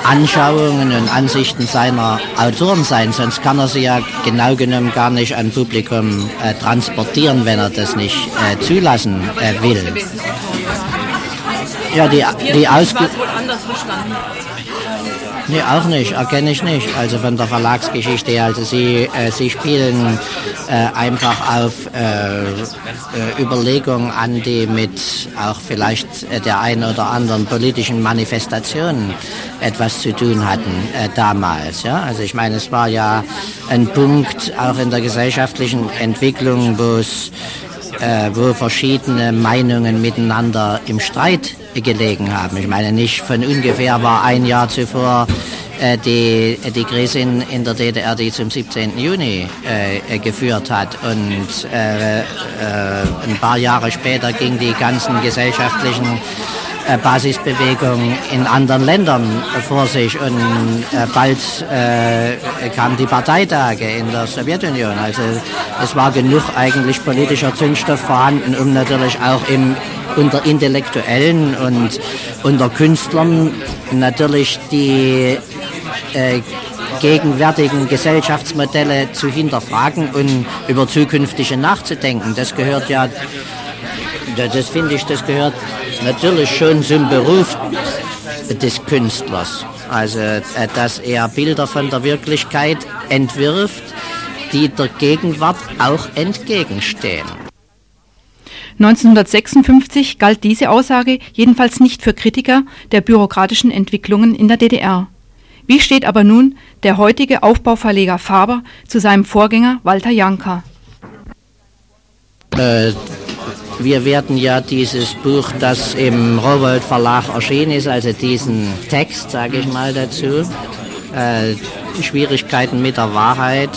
Anschauungen und Ansichten seiner Autoren sein, sonst kann er sie ja genau genommen gar nicht an Publikum äh, transportieren, wenn er das nicht äh, zulassen äh, will. Ja, die, die Ausge Nee, auch nicht, erkenne ich nicht. Also von der Verlagsgeschichte. Also sie, äh, sie spielen äh, einfach auf äh, äh Überlegungen an, die mit auch vielleicht äh, der einen oder anderen politischen Manifestation etwas zu tun hatten äh, damals. Ja? Also ich meine, es war ja ein Punkt auch in der gesellschaftlichen Entwicklung, es wo verschiedene Meinungen miteinander im Streit gelegen haben. Ich meine, nicht von ungefähr war ein Jahr zuvor äh, die, die Krise in, in der DDR, die zum 17. Juni äh, geführt hat. Und äh, äh, ein paar Jahre später ging die ganzen gesellschaftlichen äh, Basisbewegung in anderen Ländern vor sich und äh, bald äh, kamen die Parteitage in der Sowjetunion. Also es war genug eigentlich politischer Zündstoff vorhanden, um natürlich auch im unter Intellektuellen und unter Künstlern natürlich die äh, gegenwärtigen Gesellschaftsmodelle zu hinterfragen und über zukünftige nachzudenken. Das gehört ja, das finde ich, das gehört natürlich schon zum Beruf des Künstlers. Also, äh, dass er Bilder von der Wirklichkeit entwirft, die der Gegenwart auch entgegenstehen. 1956 galt diese Aussage jedenfalls nicht für Kritiker der bürokratischen Entwicklungen in der DDR. Wie steht aber nun der heutige Aufbauverleger Faber zu seinem Vorgänger Walter Janka? Äh, wir werden ja dieses Buch, das im Rowold Verlag erschienen ist, also diesen Text, sage ich mal dazu, äh, Schwierigkeiten mit der Wahrheit,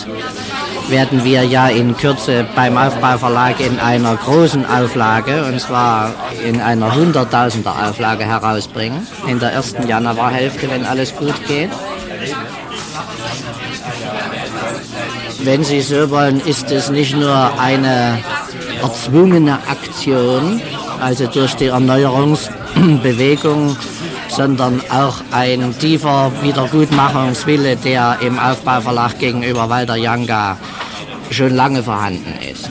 werden wir ja in Kürze beim Aufbauverlag in einer großen Auflage, und zwar in einer Hunderttausender Auflage herausbringen, in der ersten Januarhälfte, wenn alles gut geht. Wenn Sie so wollen, ist es nicht nur eine erzwungene Aktion, also durch die Erneuerungsbewegung, sondern auch ein tiefer Wiedergutmachungswille, der im Aufbauverlag gegenüber Walter Janka schon lange vorhanden ist.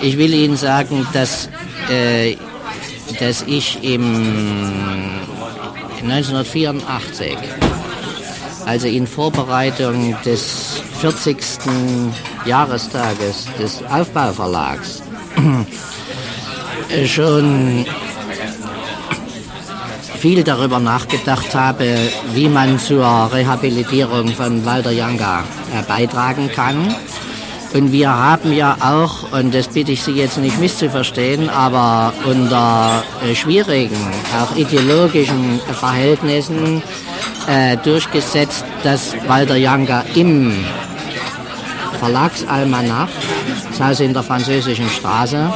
Ich will Ihnen sagen, dass, äh, dass ich im 1984, also in Vorbereitung des 40. Jahrestages des Aufbauverlags, <clears throat> schon viel darüber nachgedacht habe, wie man zur Rehabilitierung von Walter Janka äh, beitragen kann. Und wir haben ja auch, und das bitte ich Sie jetzt nicht misszuverstehen, aber unter äh, schwierigen, auch ideologischen Verhältnissen äh, durchgesetzt, dass Walter Janka im Verlagsalmanach, das heißt in der französischen Straße,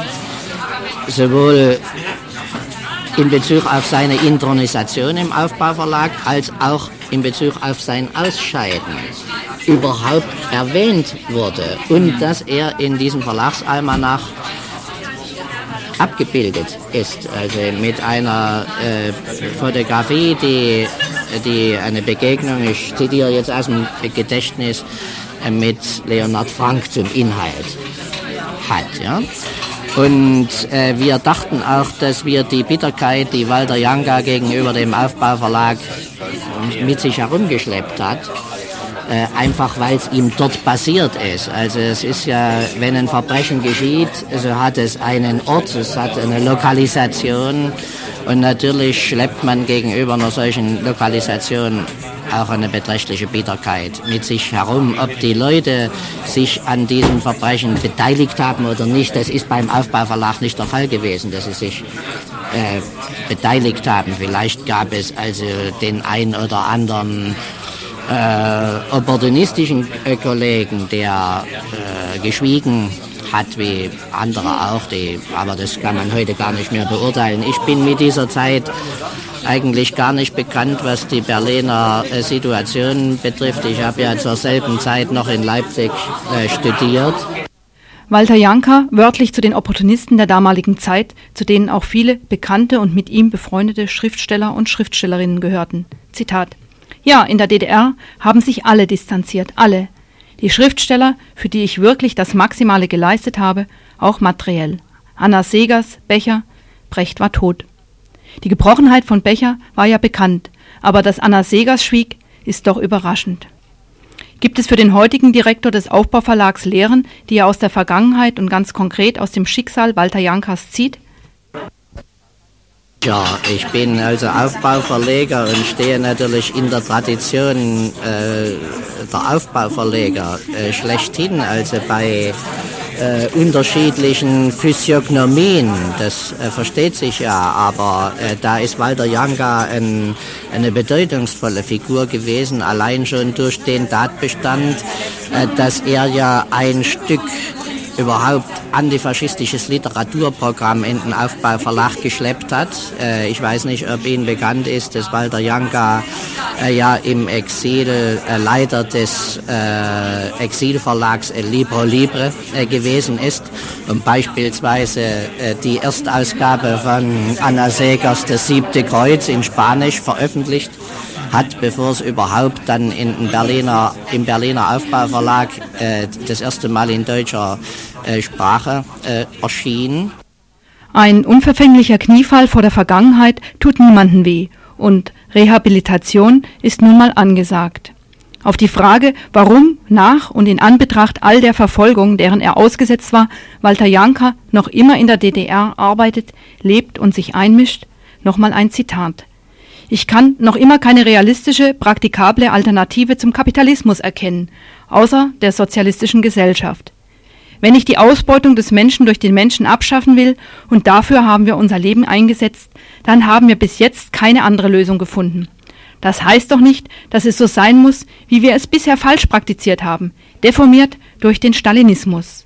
sowohl in Bezug auf seine Intronisation im Aufbauverlag als auch in Bezug auf sein Ausscheiden überhaupt erwähnt wurde und dass er in diesem Verlagsalmanach abgebildet ist, also mit einer äh, Fotografie, die, die eine Begegnung, ich zitiere jetzt aus dem Gedächtnis, äh, mit Leonard Frank zum Inhalt hat. Ja? Und äh, wir dachten auch, dass wir die Bitterkeit, die Walter Janka gegenüber dem Aufbauverlag mit sich herumgeschleppt hat, äh, einfach weil es ihm dort passiert ist. Also es ist ja, wenn ein Verbrechen geschieht, so hat es einen Ort, es hat eine Lokalisation und natürlich schleppt man gegenüber einer solchen Lokalisation auch eine beträchtliche Bitterkeit mit sich herum. Ob die Leute sich an diesem Verbrechen beteiligt haben oder nicht, das ist beim Aufbauverlag nicht der Fall gewesen, dass sie sich äh, beteiligt haben. Vielleicht gab es also den ein oder anderen äh, opportunistischen äh, Kollegen, der äh, geschwiegen hat wie andere auch, die, aber das kann man heute gar nicht mehr beurteilen. Ich bin mit dieser Zeit eigentlich gar nicht bekannt, was die Berliner äh, Situation betrifft. Ich habe ja zur selben Zeit noch in Leipzig äh, studiert. Walter Janka, wörtlich zu den Opportunisten der damaligen Zeit, zu denen auch viele bekannte und mit ihm befreundete Schriftsteller und Schriftstellerinnen gehörten. Zitat ja, in der DDR haben sich alle distanziert, alle. Die Schriftsteller, für die ich wirklich das Maximale geleistet habe, auch materiell. Anna Segers, Becher, Brecht war tot. Die Gebrochenheit von Becher war ja bekannt, aber dass Anna Segers schwieg, ist doch überraschend. Gibt es für den heutigen Direktor des Aufbauverlags Lehren, die er aus der Vergangenheit und ganz konkret aus dem Schicksal Walter Jankas zieht? Ja, ich bin also Aufbauverleger und stehe natürlich in der Tradition äh, der Aufbauverleger äh, schlechthin, also bei äh, unterschiedlichen Physiognomien, das äh, versteht sich ja, aber äh, da ist Walter Janka ein, eine bedeutungsvolle Figur gewesen, allein schon durch den Tatbestand, äh, dass er ja ein Stück überhaupt antifaschistisches Literaturprogramm in den Aufbauverlag geschleppt hat. Äh, ich weiß nicht, ob Ihnen bekannt ist, dass Walter Janka äh, ja im Exil äh, Leiter des äh, Exilverlags Libro Libre äh, gewesen ist und beispielsweise äh, die Erstausgabe von Anna Segers Das siebte Kreuz in Spanisch veröffentlicht hat, bevor es überhaupt dann in, in Berliner, im Berliner Aufbauverlag äh, das erste Mal in deutscher äh, Sprache äh, erschien. Ein unverfänglicher Kniefall vor der Vergangenheit tut niemanden weh und Rehabilitation ist nun mal angesagt. Auf die Frage, warum nach und in Anbetracht all der Verfolgung, deren er ausgesetzt war, Walter Janka noch immer in der DDR arbeitet, lebt und sich einmischt, nochmal ein Zitat. Ich kann noch immer keine realistische, praktikable Alternative zum Kapitalismus erkennen, außer der sozialistischen Gesellschaft. Wenn ich die Ausbeutung des Menschen durch den Menschen abschaffen will, und dafür haben wir unser Leben eingesetzt, dann haben wir bis jetzt keine andere Lösung gefunden. Das heißt doch nicht, dass es so sein muss, wie wir es bisher falsch praktiziert haben, deformiert durch den Stalinismus.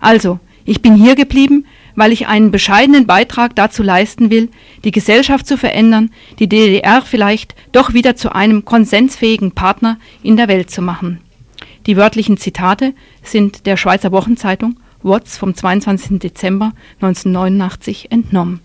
Also, ich bin hier geblieben, weil ich einen bescheidenen Beitrag dazu leisten will, die Gesellschaft zu verändern, die DDR vielleicht doch wieder zu einem konsensfähigen Partner in der Welt zu machen. Die wörtlichen Zitate sind der Schweizer Wochenzeitung Watts vom 22. Dezember 1989 entnommen.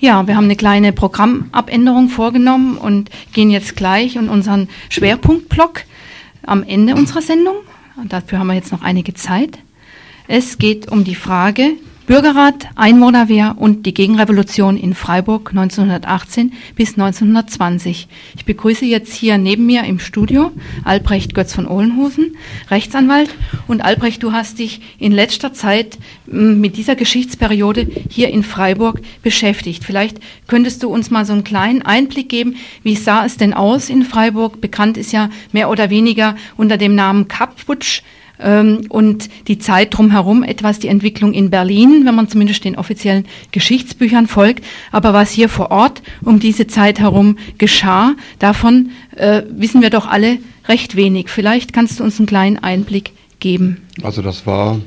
Ja, wir haben eine kleine Programmabänderung vorgenommen und gehen jetzt gleich in unseren Schwerpunktblock am Ende unserer Sendung. Dafür haben wir jetzt noch einige Zeit. Es geht um die Frage, Bürgerrat, Einwohnerwehr und die Gegenrevolution in Freiburg 1918 bis 1920. Ich begrüße jetzt hier neben mir im Studio Albrecht Götz von Ohlenhusen, Rechtsanwalt. Und Albrecht, du hast dich in letzter Zeit mit dieser Geschichtsperiode hier in Freiburg beschäftigt. Vielleicht könntest du uns mal so einen kleinen Einblick geben, wie sah es denn aus in Freiburg? Bekannt ist ja mehr oder weniger unter dem Namen Kapputsch ähm, und die Zeit drumherum etwas die Entwicklung in Berlin, wenn man zumindest den offiziellen Geschichtsbüchern folgt. Aber was hier vor Ort um diese Zeit herum geschah, davon äh, wissen wir doch alle recht wenig. Vielleicht kannst du uns einen kleinen Einblick geben. Also das war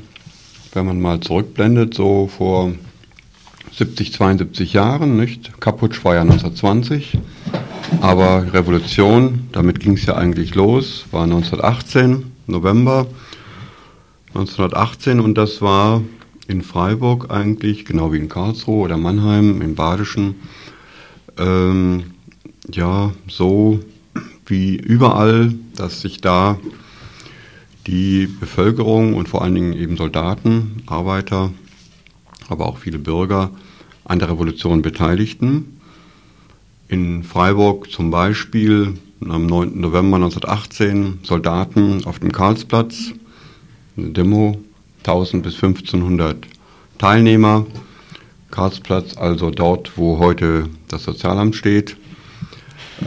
wenn man mal zurückblendet, so vor 70, 72 Jahren, nicht? Kaputsch war ja 1920, aber Revolution, damit ging es ja eigentlich los, war 1918, November 1918 und das war in Freiburg eigentlich, genau wie in Karlsruhe oder Mannheim im Badischen, ähm, ja, so wie überall, dass sich da die Bevölkerung und vor allen Dingen eben Soldaten, Arbeiter, aber auch viele Bürger an der Revolution beteiligten. In Freiburg zum Beispiel am 9. November 1918 Soldaten auf dem Karlsplatz, eine Demo, 1000 bis 1500 Teilnehmer. Karlsplatz, also dort, wo heute das Sozialamt steht.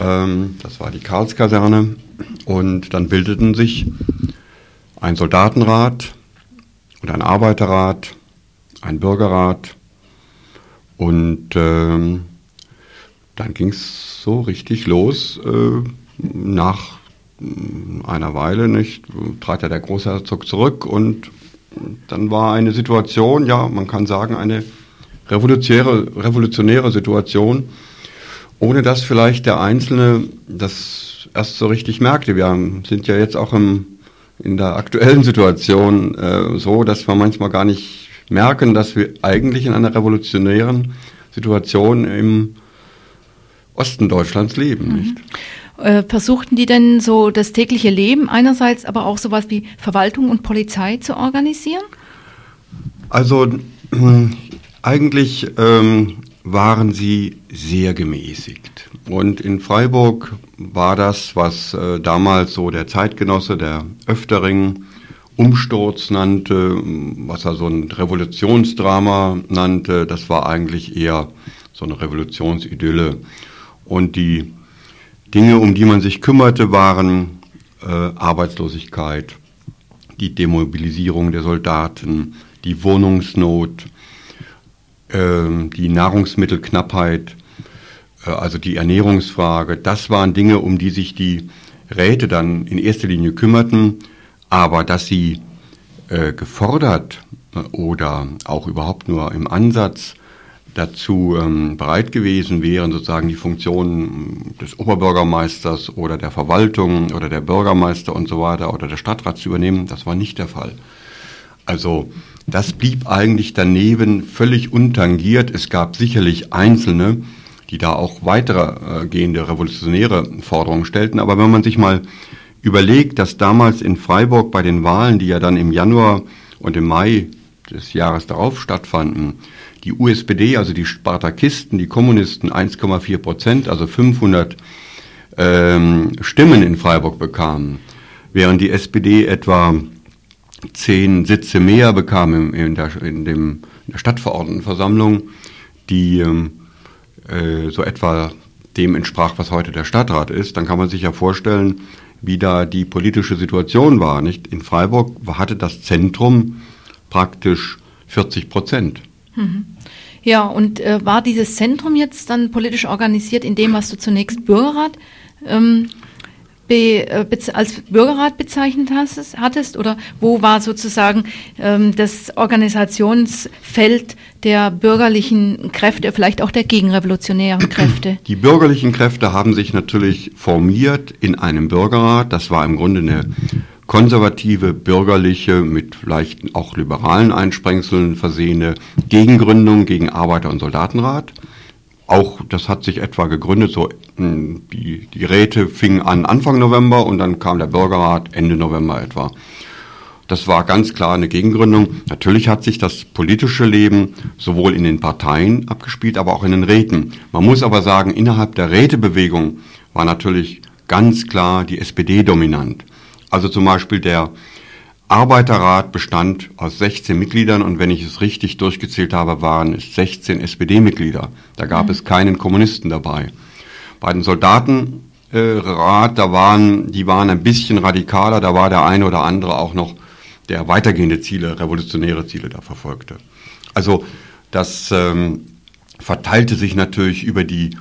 Ähm, das war die Karlskaserne. Und dann bildeten sich ein Soldatenrat und ein Arbeiterrat, ein Bürgerrat. Und ähm, dann ging es so richtig los. Äh, nach einer Weile nicht, trat ja der Großherzog zurück und dann war eine Situation, ja, man kann sagen, eine revolutionäre, revolutionäre Situation, ohne dass vielleicht der Einzelne das erst so richtig merkte. Wir sind ja jetzt auch im in der aktuellen Situation äh, so, dass wir manchmal gar nicht merken, dass wir eigentlich in einer revolutionären Situation im Osten Deutschlands leben, mhm. nicht? Äh, versuchten die denn so das tägliche Leben einerseits, aber auch sowas wie Verwaltung und Polizei zu organisieren? Also äh, eigentlich ähm, waren sie sehr gemäßigt. Und in Freiburg war das, was äh, damals so der Zeitgenosse, der Öftering, Umsturz nannte, was er so ein Revolutionsdrama nannte, das war eigentlich eher so eine Revolutionsidylle. Und die Dinge, um die man sich kümmerte, waren äh, Arbeitslosigkeit, die Demobilisierung der Soldaten, die Wohnungsnot, äh, die Nahrungsmittelknappheit, äh, also die Ernährungsfrage, das waren Dinge, um die sich die Räte dann in erster Linie kümmerten, aber dass sie äh, gefordert äh, oder auch überhaupt nur im Ansatz dazu ähm, bereit gewesen wären, sozusagen die Funktionen des Oberbürgermeisters oder der Verwaltung oder der Bürgermeister und so weiter oder der Stadtrat zu übernehmen, das war nicht der Fall. Also das blieb eigentlich daneben völlig untangiert. Es gab sicherlich Einzelne, die da auch weitergehende äh, revolutionäre Forderungen stellten. Aber wenn man sich mal überlegt, dass damals in Freiburg bei den Wahlen, die ja dann im Januar und im Mai des Jahres darauf stattfanden, die USPD, also die Spartakisten, die Kommunisten 1,4 Prozent, also 500 ähm, Stimmen in Freiburg bekamen, während die SPD etwa zehn Sitze mehr bekam in, der, in, dem, in der Stadtverordnetenversammlung, die ähm, äh, so etwa dem entsprach, was heute der Stadtrat ist, dann kann man sich ja vorstellen, wie da die politische Situation war. Nicht? In Freiburg hatte das Zentrum praktisch 40 Prozent. Mhm. Ja, und äh, war dieses Zentrum jetzt dann politisch organisiert, in dem, was du zunächst Bürgerrat ähm, be, äh, als Bürgerrat bezeichnet hast, hattest? Oder wo war sozusagen ähm, das Organisationsfeld der bürgerlichen Kräfte, vielleicht auch der gegenrevolutionären <clears throat> Kräfte? Die bürgerlichen Kräfte haben sich natürlich formiert in einem Bürgerrat. Das war im Grunde eine konservative, bürgerliche, mit vielleicht auch liberalen Einsprengseln versehene Gegengründung gegen Arbeiter- und Soldatenrat auch, das hat sich etwa gegründet, so hm, die, die Räte fingen an Anfang November und dann kam der Bürgerrat Ende November etwa. Das war ganz klar eine Gegengründung. Natürlich hat sich das politische Leben sowohl in den Parteien abgespielt, aber auch in den Räten. Man muss aber sagen, innerhalb der Rätebewegung war natürlich ganz klar die SPD dominant. Also zum Beispiel der Arbeiterrat bestand aus 16 Mitgliedern und wenn ich es richtig durchgezählt habe, waren es 16 SPD-Mitglieder. Da gab mhm. es keinen Kommunisten dabei. Bei den Soldatenrat, äh, da waren, die waren ein bisschen radikaler, da war der eine oder andere auch noch, der weitergehende Ziele, revolutionäre Ziele da verfolgte. Also das ähm, verteilte sich natürlich über die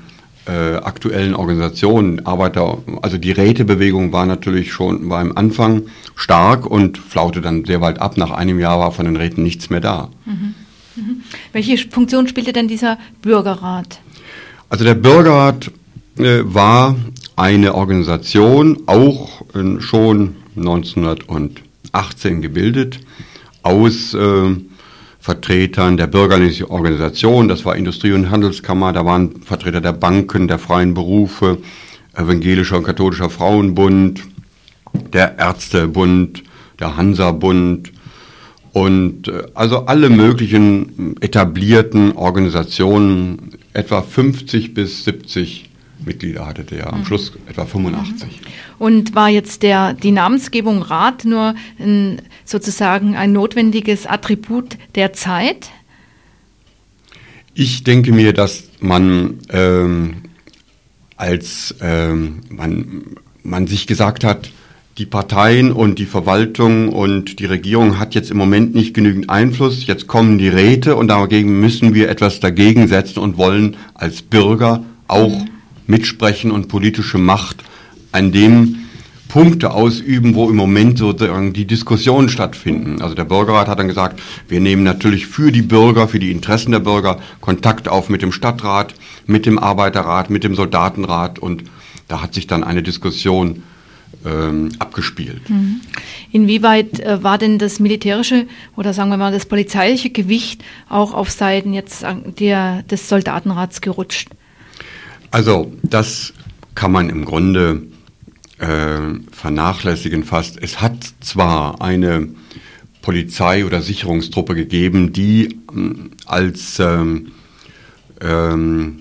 äh, aktuellen Organisationen, Arbeiter, also die Rätebewegung war natürlich schon beim Anfang stark und flaute dann sehr weit ab. Nach einem Jahr war von den Räten nichts mehr da. Mhm. Mhm. Welche Funktion spielte denn dieser Bürgerrat? Also der Bürgerrat äh, war eine Organisation, auch äh, schon 1918 gebildet, aus äh, Vertretern der bürgerlichen Organisation, das war Industrie- und Handelskammer, da waren Vertreter der Banken, der freien Berufe, evangelischer und katholischer Frauenbund, der Ärztebund, der Hansa-Bund und äh, also alle möglichen etablierten Organisationen, etwa 50 bis 70 Mitglieder hatte der, am mhm. Schluss etwa 85. Mhm. Und war jetzt der, die Namensgebung Rat nur ein, sozusagen ein notwendiges Attribut der Zeit? Ich denke mir, dass man ähm, als ähm, man, man sich gesagt hat, die Parteien und die Verwaltung und die Regierung hat jetzt im Moment nicht genügend Einfluss. Jetzt kommen die Räte und dagegen müssen wir etwas dagegen setzen und wollen als Bürger auch mhm. Mitsprechen und politische Macht an dem Punkte ausüben, wo im Moment sozusagen die Diskussionen stattfinden. Also der Bürgerrat hat dann gesagt, wir nehmen natürlich für die Bürger, für die Interessen der Bürger Kontakt auf mit dem Stadtrat, mit dem Arbeiterrat, mit dem Soldatenrat und da hat sich dann eine Diskussion ähm, abgespielt. Mhm. Inwieweit äh, war denn das militärische oder sagen wir mal das polizeiliche Gewicht auch auf Seiten jetzt der, des Soldatenrats gerutscht? Also das kann man im Grunde äh, vernachlässigen fast. Es hat zwar eine Polizei- oder Sicherungstruppe gegeben, die ähm, als ähm, ähm,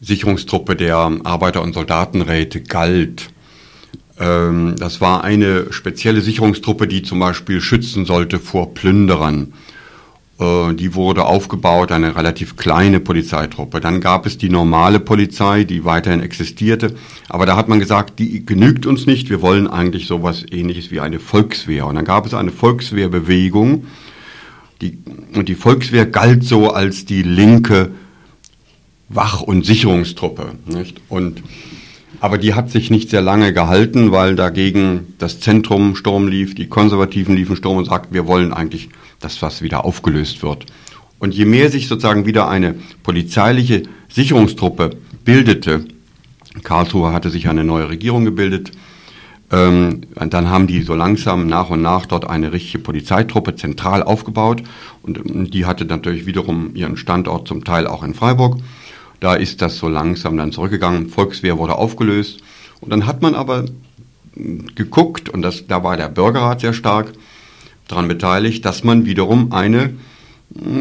Sicherungstruppe der Arbeiter- und Soldatenräte galt. Ähm, das war eine spezielle Sicherungstruppe, die zum Beispiel schützen sollte vor Plünderern. Äh, die wurde aufgebaut, eine relativ kleine Polizeitruppe. Dann gab es die normale Polizei, die weiterhin existierte. Aber da hat man gesagt, die genügt uns nicht. Wir wollen eigentlich sowas ähnliches wie eine Volkswehr. Und dann gab es eine Volkswehrbewegung. Die, und die Volkswehr galt so als die linke Wach- und Sicherungstruppe. Nicht? Und aber die hat sich nicht sehr lange gehalten, weil dagegen das Zentrum Sturm lief, die Konservativen liefen Sturm und sagten, wir wollen eigentlich, dass was wieder aufgelöst wird. Und je mehr sich sozusagen wieder eine polizeiliche Sicherungstruppe bildete, Karlsruhe hatte sich eine neue Regierung gebildet, ähm, dann haben die so langsam nach und nach dort eine richtige Polizeitruppe zentral aufgebaut und die hatte natürlich wiederum ihren Standort zum Teil auch in Freiburg. Da ist das so langsam dann zurückgegangen. Volkswehr wurde aufgelöst. Und dann hat man aber geguckt, und das, da war der Bürgerrat sehr stark daran beteiligt, dass man wiederum eine,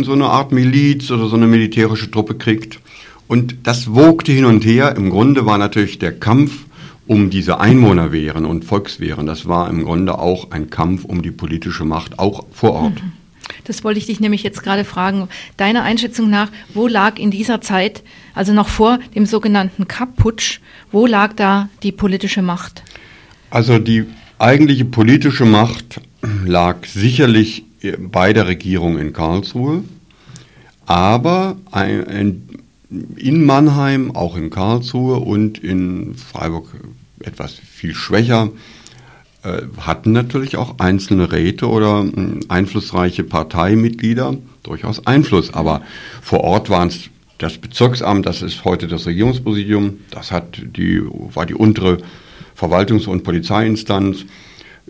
so eine Art Miliz oder so eine militärische Truppe kriegt. Und das wogte hin und her. Im Grunde war natürlich der Kampf um diese Einwohnerwehren und Volkswehren, das war im Grunde auch ein Kampf um die politische Macht, auch vor Ort. Mhm. Das wollte ich dich nämlich jetzt gerade fragen. Deiner Einschätzung nach, wo lag in dieser Zeit, also noch vor dem sogenannten Kapp-Putsch, wo lag da die politische Macht? Also die eigentliche politische Macht lag sicherlich bei der Regierung in Karlsruhe, aber in Mannheim, auch in Karlsruhe und in Freiburg etwas viel schwächer, hatten natürlich auch einzelne Räte oder hm, einflussreiche Parteimitglieder durchaus Einfluss. Aber vor Ort waren es das Bezirksamt, das ist heute das Regierungspräsidium, das hat die, war die untere Verwaltungs- und Polizeiinstanz.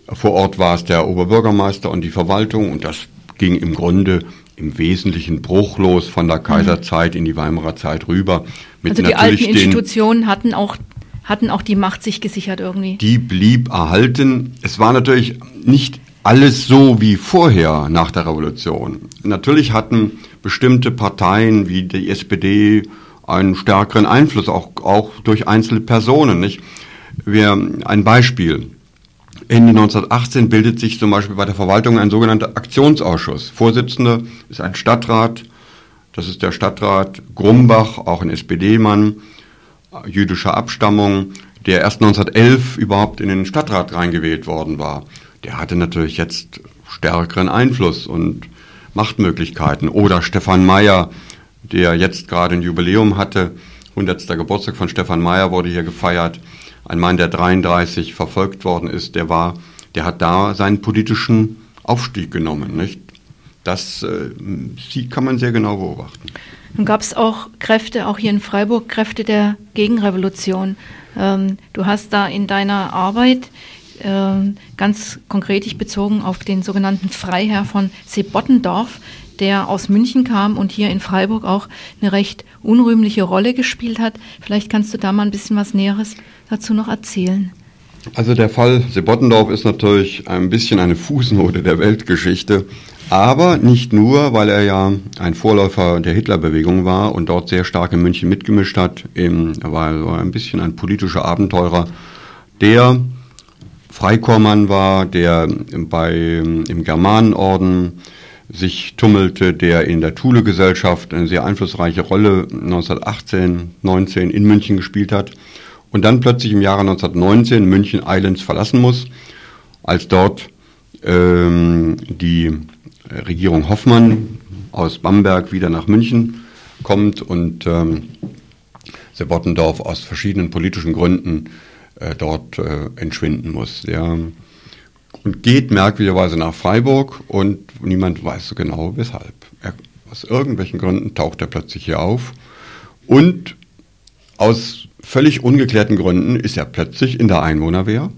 Vor Ort war es der Oberbürgermeister und die Verwaltung und das ging im Grunde im Wesentlichen bruchlos von der mhm. Kaiserzeit in die Weimarer Zeit rüber. also die alten Institutionen hatten auch hatten auch die Macht sich gesichert irgendwie. Die blieb erhalten. Es war natürlich nicht alles so wie vorher nach der Revolution. Natürlich hatten bestimmte Parteien wie die SPD einen stärkeren Einfluss, auch, auch durch einzelne Personen. Nicht? Wir, ein Beispiel. Ende 1918 bildet sich zum Beispiel bei der Verwaltung ein sogenannter Aktionsausschuss. Vorsitzender ist ein Stadtrat, das ist der Stadtrat Grumbach, auch ein SPD-Mann jüdischer Abstammung, der erst 1911 überhaupt in den Stadtrat reingewählt worden war, der hatte natürlich jetzt stärkeren Einfluss und Machtmöglichkeiten. Oder Stefan Meyer, der jetzt gerade ein Jubiläum hatte, 100. Geburtstag von Stefan Meyer wurde hier gefeiert. Ein Mann, der 33 verfolgt worden ist, der war, der hat da seinen politischen Aufstieg genommen, nicht? Das äh, kann man sehr genau beobachten. Nun gab es auch Kräfte, auch hier in Freiburg, Kräfte der Gegenrevolution. Ähm, du hast da in deiner Arbeit ähm, ganz konkret bezogen auf den sogenannten Freiherr von Sebottendorf, der aus München kam und hier in Freiburg auch eine recht unrühmliche Rolle gespielt hat. Vielleicht kannst du da mal ein bisschen was Näheres dazu noch erzählen. Also der Fall Sebottendorf ist natürlich ein bisschen eine Fußnote der Weltgeschichte, aber nicht nur, weil er ja ein Vorläufer der Hitlerbewegung war und dort sehr stark in München mitgemischt hat. Er war also ein bisschen ein politischer Abenteurer, der Freikorpsmann war, der bei, im Germanenorden sich tummelte, der in der Thule-Gesellschaft eine sehr einflussreiche Rolle 1918, 19 in München gespielt hat und dann plötzlich im Jahre 1919 München Islands verlassen muss, als dort ähm, die Regierung Hoffmann aus Bamberg wieder nach München kommt und ähm, Sebottendorf aus verschiedenen politischen Gründen äh, dort äh, entschwinden muss. Ja und geht merkwürdigerweise nach Freiburg und niemand weiß genau weshalb. Er, aus irgendwelchen Gründen taucht er plötzlich hier auf und aus völlig ungeklärten Gründen ist er plötzlich in der Einwohnerwehr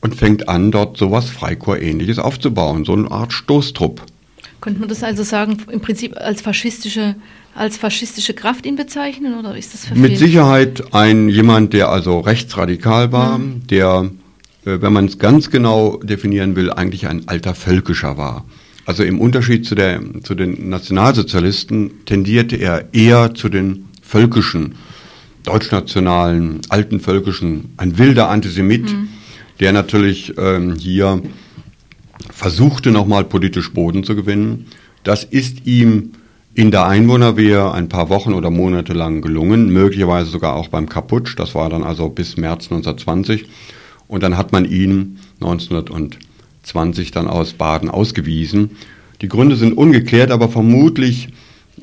und fängt an, dort sowas Freikorps-ähnliches aufzubauen, so eine Art Stoßtrupp. Könnte man das also sagen, im Prinzip als faschistische, als faschistische Kraft ihn bezeichnen oder ist das verfehlt? Mit Sicherheit ein jemand, der also rechtsradikal war, mhm. der äh, wenn man es ganz genau definieren will, eigentlich ein alter Völkischer war. Also im Unterschied zu, der, zu den Nationalsozialisten tendierte er eher zu den völkischen, deutschnationalen, alten völkischen, ein wilder Antisemit, mhm. der natürlich ähm, hier versuchte nochmal politisch Boden zu gewinnen. Das ist ihm in der Einwohnerwehr ein paar Wochen oder Monate lang gelungen, möglicherweise sogar auch beim Kaputsch, das war dann also bis März 1920. Und dann hat man ihn 1920 dann aus Baden ausgewiesen. Die Gründe sind ungeklärt, aber vermutlich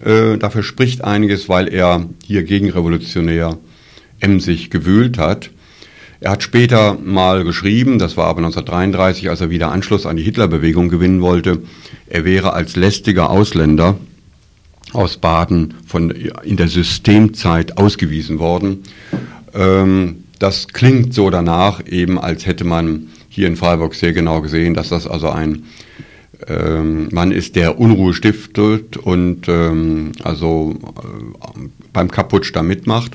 äh, dafür spricht einiges, weil er hier gegenrevolutionär emsig gewühlt hat. Er hat später mal geschrieben, das war aber 1933, als er wieder Anschluss an die Hitlerbewegung gewinnen wollte, er wäre als lästiger Ausländer aus Baden von, in der Systemzeit ausgewiesen worden. Ähm, das klingt so danach, eben als hätte man hier in Freiburg sehr genau gesehen, dass das also ein ähm, Mann ist, der Unruhe stiftet und ähm, also äh, beim Kaputsch da mitmacht,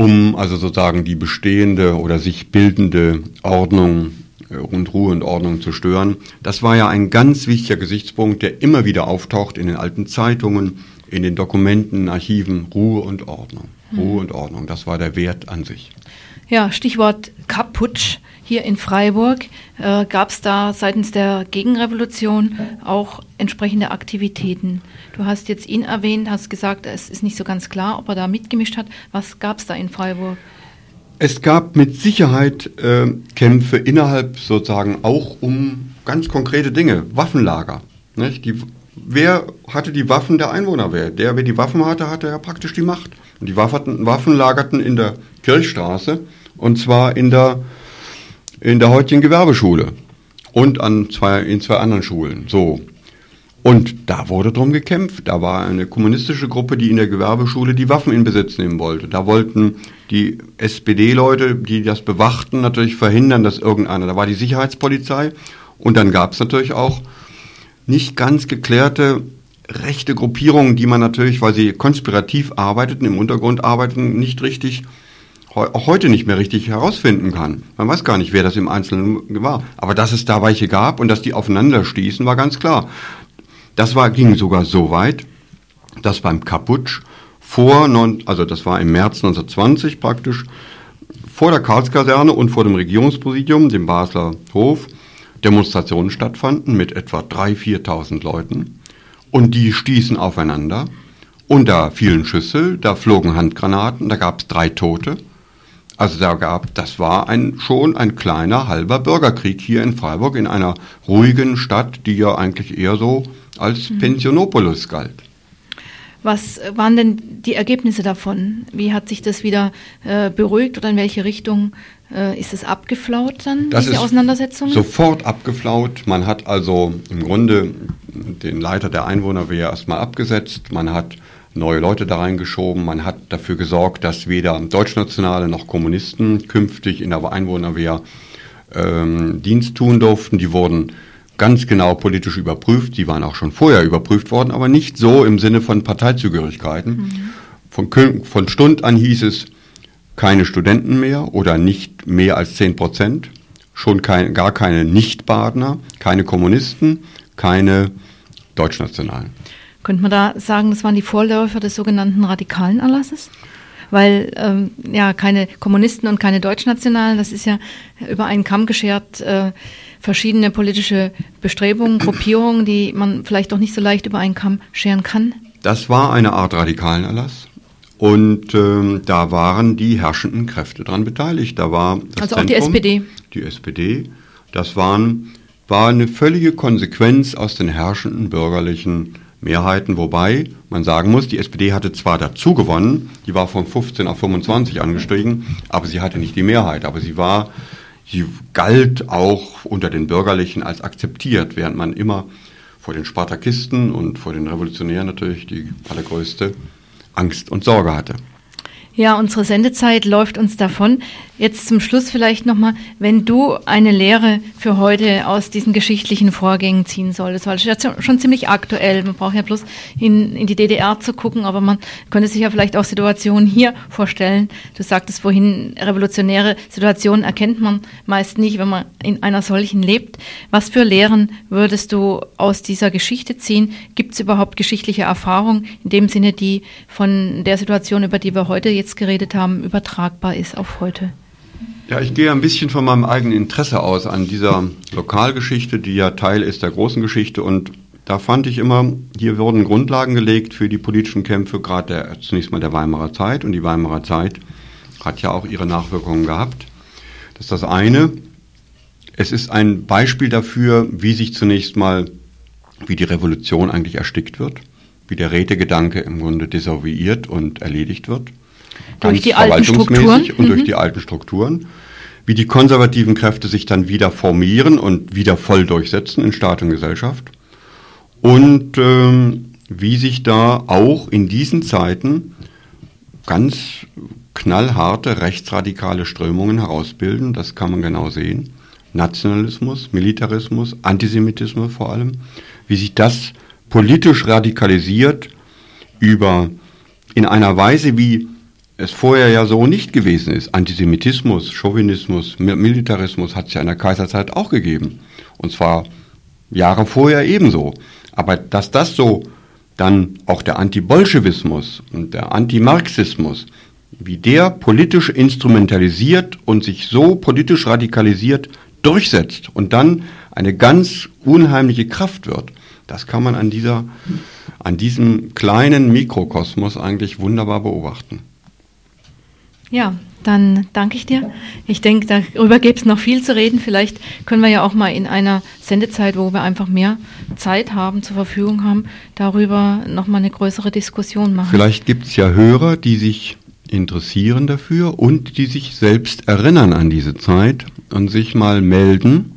um also sozusagen die bestehende oder sich bildende Ordnung äh, und Ruhe und Ordnung zu stören. Das war ja ein ganz wichtiger Gesichtspunkt, der immer wieder auftaucht in den alten Zeitungen, in den Dokumenten, Archiven, Ruhe und Ordnung. Ruhe und Ordnung, das war der Wert an sich. Ja, Stichwort Kaputsch. Hier in Freiburg äh, gab es da seitens der Gegenrevolution auch entsprechende Aktivitäten. Du hast jetzt ihn erwähnt, hast gesagt, es ist nicht so ganz klar, ob er da mitgemischt hat. Was gab es da in Freiburg? Es gab mit Sicherheit äh, Kämpfe innerhalb sozusagen auch um ganz konkrete Dinge, Waffenlager. Nicht? Die, wer hatte die Waffen der Einwohnerwehr? Der, wer die Waffen hatte, hatte ja praktisch die Macht. Und die Waffen, Waffen lagerten in der Kirchstraße und zwar in der, in der heutigen Gewerbeschule und an zwei, in zwei anderen Schulen. So. Und da wurde drum gekämpft. Da war eine kommunistische Gruppe, die in der Gewerbeschule die Waffen in Besitz nehmen wollte. Da wollten die SPD-Leute, die das bewachten, natürlich verhindern, dass irgendeiner, da war die Sicherheitspolizei. Und dann gab es natürlich auch nicht ganz geklärte rechte Gruppierungen, die man natürlich, weil sie konspirativ arbeiteten, im Untergrund arbeiteten, nicht richtig, auch heute nicht mehr richtig herausfinden kann. Man weiß gar nicht, wer das im Einzelnen war. Aber dass es da welche gab und dass die aufeinander stießen, war ganz klar. Das war, ging sogar so weit, dass beim Kaputsch vor, also das war im März 1920 praktisch, vor der Karlskaserne und vor dem Regierungspräsidium, dem Basler Hof, Demonstrationen stattfanden mit etwa 3.000, 4.000 Leuten. Und die stießen aufeinander. Und da fielen Schüsse, da flogen Handgranaten, da gab es drei Tote. Also da gab, das war ein, schon ein kleiner halber Bürgerkrieg hier in Freiburg, in einer ruhigen Stadt, die ja eigentlich eher so als mhm. Pensionopolis galt. Was waren denn die Ergebnisse davon? Wie hat sich das wieder äh, beruhigt oder in welche Richtung äh, ist es abgeflaut dann, das diese Auseinandersetzung? Sofort abgeflaut. Man hat also im Grunde den Leiter der Einwohnerwehr erstmal abgesetzt. Man hat neue Leute da reingeschoben. Man hat dafür gesorgt, dass weder Deutschnationale noch Kommunisten künftig in der Einwohnerwehr ähm, Dienst tun durften. Die wurden ganz genau politisch überprüft. Die waren auch schon vorher überprüft worden, aber nicht so im Sinne von Parteizugehörigkeiten. Mhm. Von, von Stund an hieß es keine Studenten mehr oder nicht mehr als 10 Prozent, schon kein, gar keine Nichtbadner, keine Kommunisten, keine Deutschnationalen. Könnte man da sagen, das waren die Vorläufer des sogenannten radikalen Erlasses? Weil ähm, ja keine Kommunisten und keine Deutschnationalen, das ist ja über einen Kamm geschert. Äh, verschiedene politische Bestrebungen, Gruppierungen, die man vielleicht auch nicht so leicht über einen Kamm scheren kann? Das war eine Art radikalen Erlass. Und ähm, da waren die herrschenden Kräfte daran beteiligt. Da war das also Zentrum, auch die SPD. Die SPD. Das waren, war eine völlige Konsequenz aus den herrschenden bürgerlichen Mehrheiten, wobei man sagen muss, die SPD hatte zwar dazu gewonnen, die war von 15 auf 25 angestiegen, aber sie hatte nicht die Mehrheit. Aber sie war sie galt auch unter den Bürgerlichen als akzeptiert, während man immer vor den Spartakisten und vor den Revolutionären natürlich die allergrößte Angst und Sorge hatte. Ja, unsere Sendezeit läuft uns davon. Jetzt zum Schluss vielleicht nochmal, wenn du eine Lehre für heute aus diesen geschichtlichen Vorgängen ziehen solltest, weil es ist ja schon ziemlich aktuell. Man braucht ja bloß in, in die DDR zu gucken, aber man könnte sich ja vielleicht auch Situationen hier vorstellen. Du sagtest vorhin, revolutionäre Situationen erkennt man meist nicht, wenn man in einer solchen lebt. Was für Lehren würdest du aus dieser Geschichte ziehen? Gibt es überhaupt geschichtliche Erfahrung in dem Sinne, die von der Situation, über die wir heute jetzt geredet haben, übertragbar ist auf heute? Ja, ich gehe ein bisschen von meinem eigenen Interesse aus an dieser Lokalgeschichte, die ja Teil ist der großen Geschichte. Und da fand ich immer, hier wurden Grundlagen gelegt für die politischen Kämpfe, gerade der, zunächst mal der Weimarer Zeit. Und die Weimarer Zeit hat ja auch ihre Nachwirkungen gehabt. Das ist das eine. Es ist ein Beispiel dafür, wie sich zunächst mal, wie die Revolution eigentlich erstickt wird, wie der Rätegedanke im Grunde desavouiert und erledigt wird durch die alten Strukturen und mhm. durch die alten Strukturen, wie die konservativen Kräfte sich dann wieder formieren und wieder voll durchsetzen in Staat und Gesellschaft und ähm, wie sich da auch in diesen Zeiten ganz knallharte rechtsradikale Strömungen herausbilden, das kann man genau sehen. Nationalismus, Militarismus, Antisemitismus vor allem, wie sich das politisch radikalisiert über in einer Weise, wie es vorher ja so nicht gewesen ist. Antisemitismus, Chauvinismus, Militarismus hat es ja in der Kaiserzeit auch gegeben. Und zwar Jahre vorher ebenso. Aber dass das so dann auch der Antibolschewismus und der Antimarxismus, wie der politisch instrumentalisiert und sich so politisch radikalisiert durchsetzt und dann eine ganz unheimliche Kraft wird, das kann man an dieser, an diesem kleinen Mikrokosmos eigentlich wunderbar beobachten. Ja, dann danke ich dir. Ich denke, darüber gibt es noch viel zu reden. Vielleicht können wir ja auch mal in einer Sendezeit, wo wir einfach mehr Zeit haben, zur Verfügung haben, darüber nochmal eine größere Diskussion machen. Vielleicht gibt es ja Hörer, die sich interessieren dafür und die sich selbst erinnern an diese Zeit und sich mal melden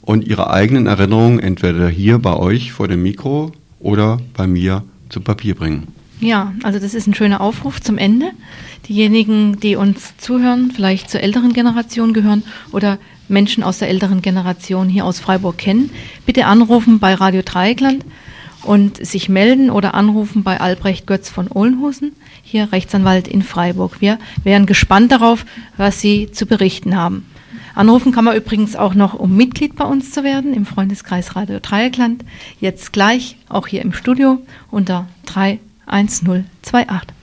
und ihre eigenen Erinnerungen entweder hier bei euch vor dem Mikro oder bei mir zu Papier bringen. Ja, also das ist ein schöner Aufruf zum Ende. Diejenigen, die uns zuhören, vielleicht zur älteren Generation gehören oder Menschen aus der älteren Generation hier aus Freiburg kennen, bitte anrufen bei Radio Dreieckland und sich melden oder anrufen bei Albrecht Götz von Ohlenhusen, hier Rechtsanwalt in Freiburg. Wir wären gespannt darauf, was Sie zu berichten haben. Anrufen kann man übrigens auch noch, um Mitglied bei uns zu werden im Freundeskreis Radio Dreieckland. Jetzt gleich, auch hier im Studio unter 3 1028.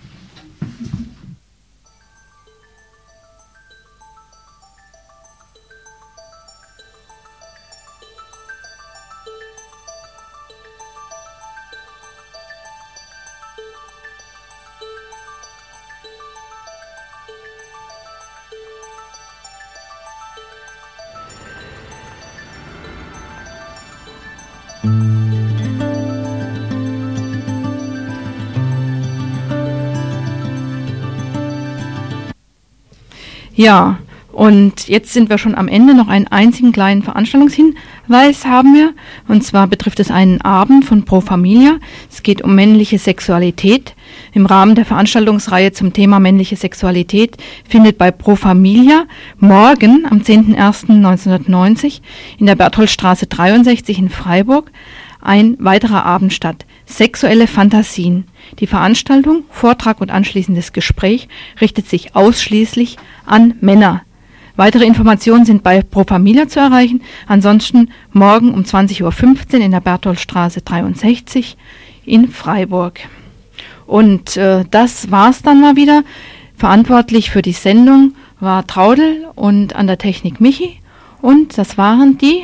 Ja, und jetzt sind wir schon am Ende. Noch einen einzigen kleinen Veranstaltungshinweis haben wir. Und zwar betrifft es einen Abend von Pro Familia. Es geht um männliche Sexualität. Im Rahmen der Veranstaltungsreihe zum Thema männliche Sexualität findet bei Pro Familia morgen am 10.01.1990 in der Bertholdstraße 63 in Freiburg ein weiterer Abend statt. Sexuelle Fantasien. Die Veranstaltung, Vortrag und anschließendes Gespräch richtet sich ausschließlich an Männer. Weitere Informationen sind bei Pro Familia zu erreichen. Ansonsten morgen um 20.15 Uhr in der Bertholdstraße 63 in Freiburg. Und äh, das war's dann mal wieder. Verantwortlich für die Sendung war Traudel und an der Technik Michi. Und das waren die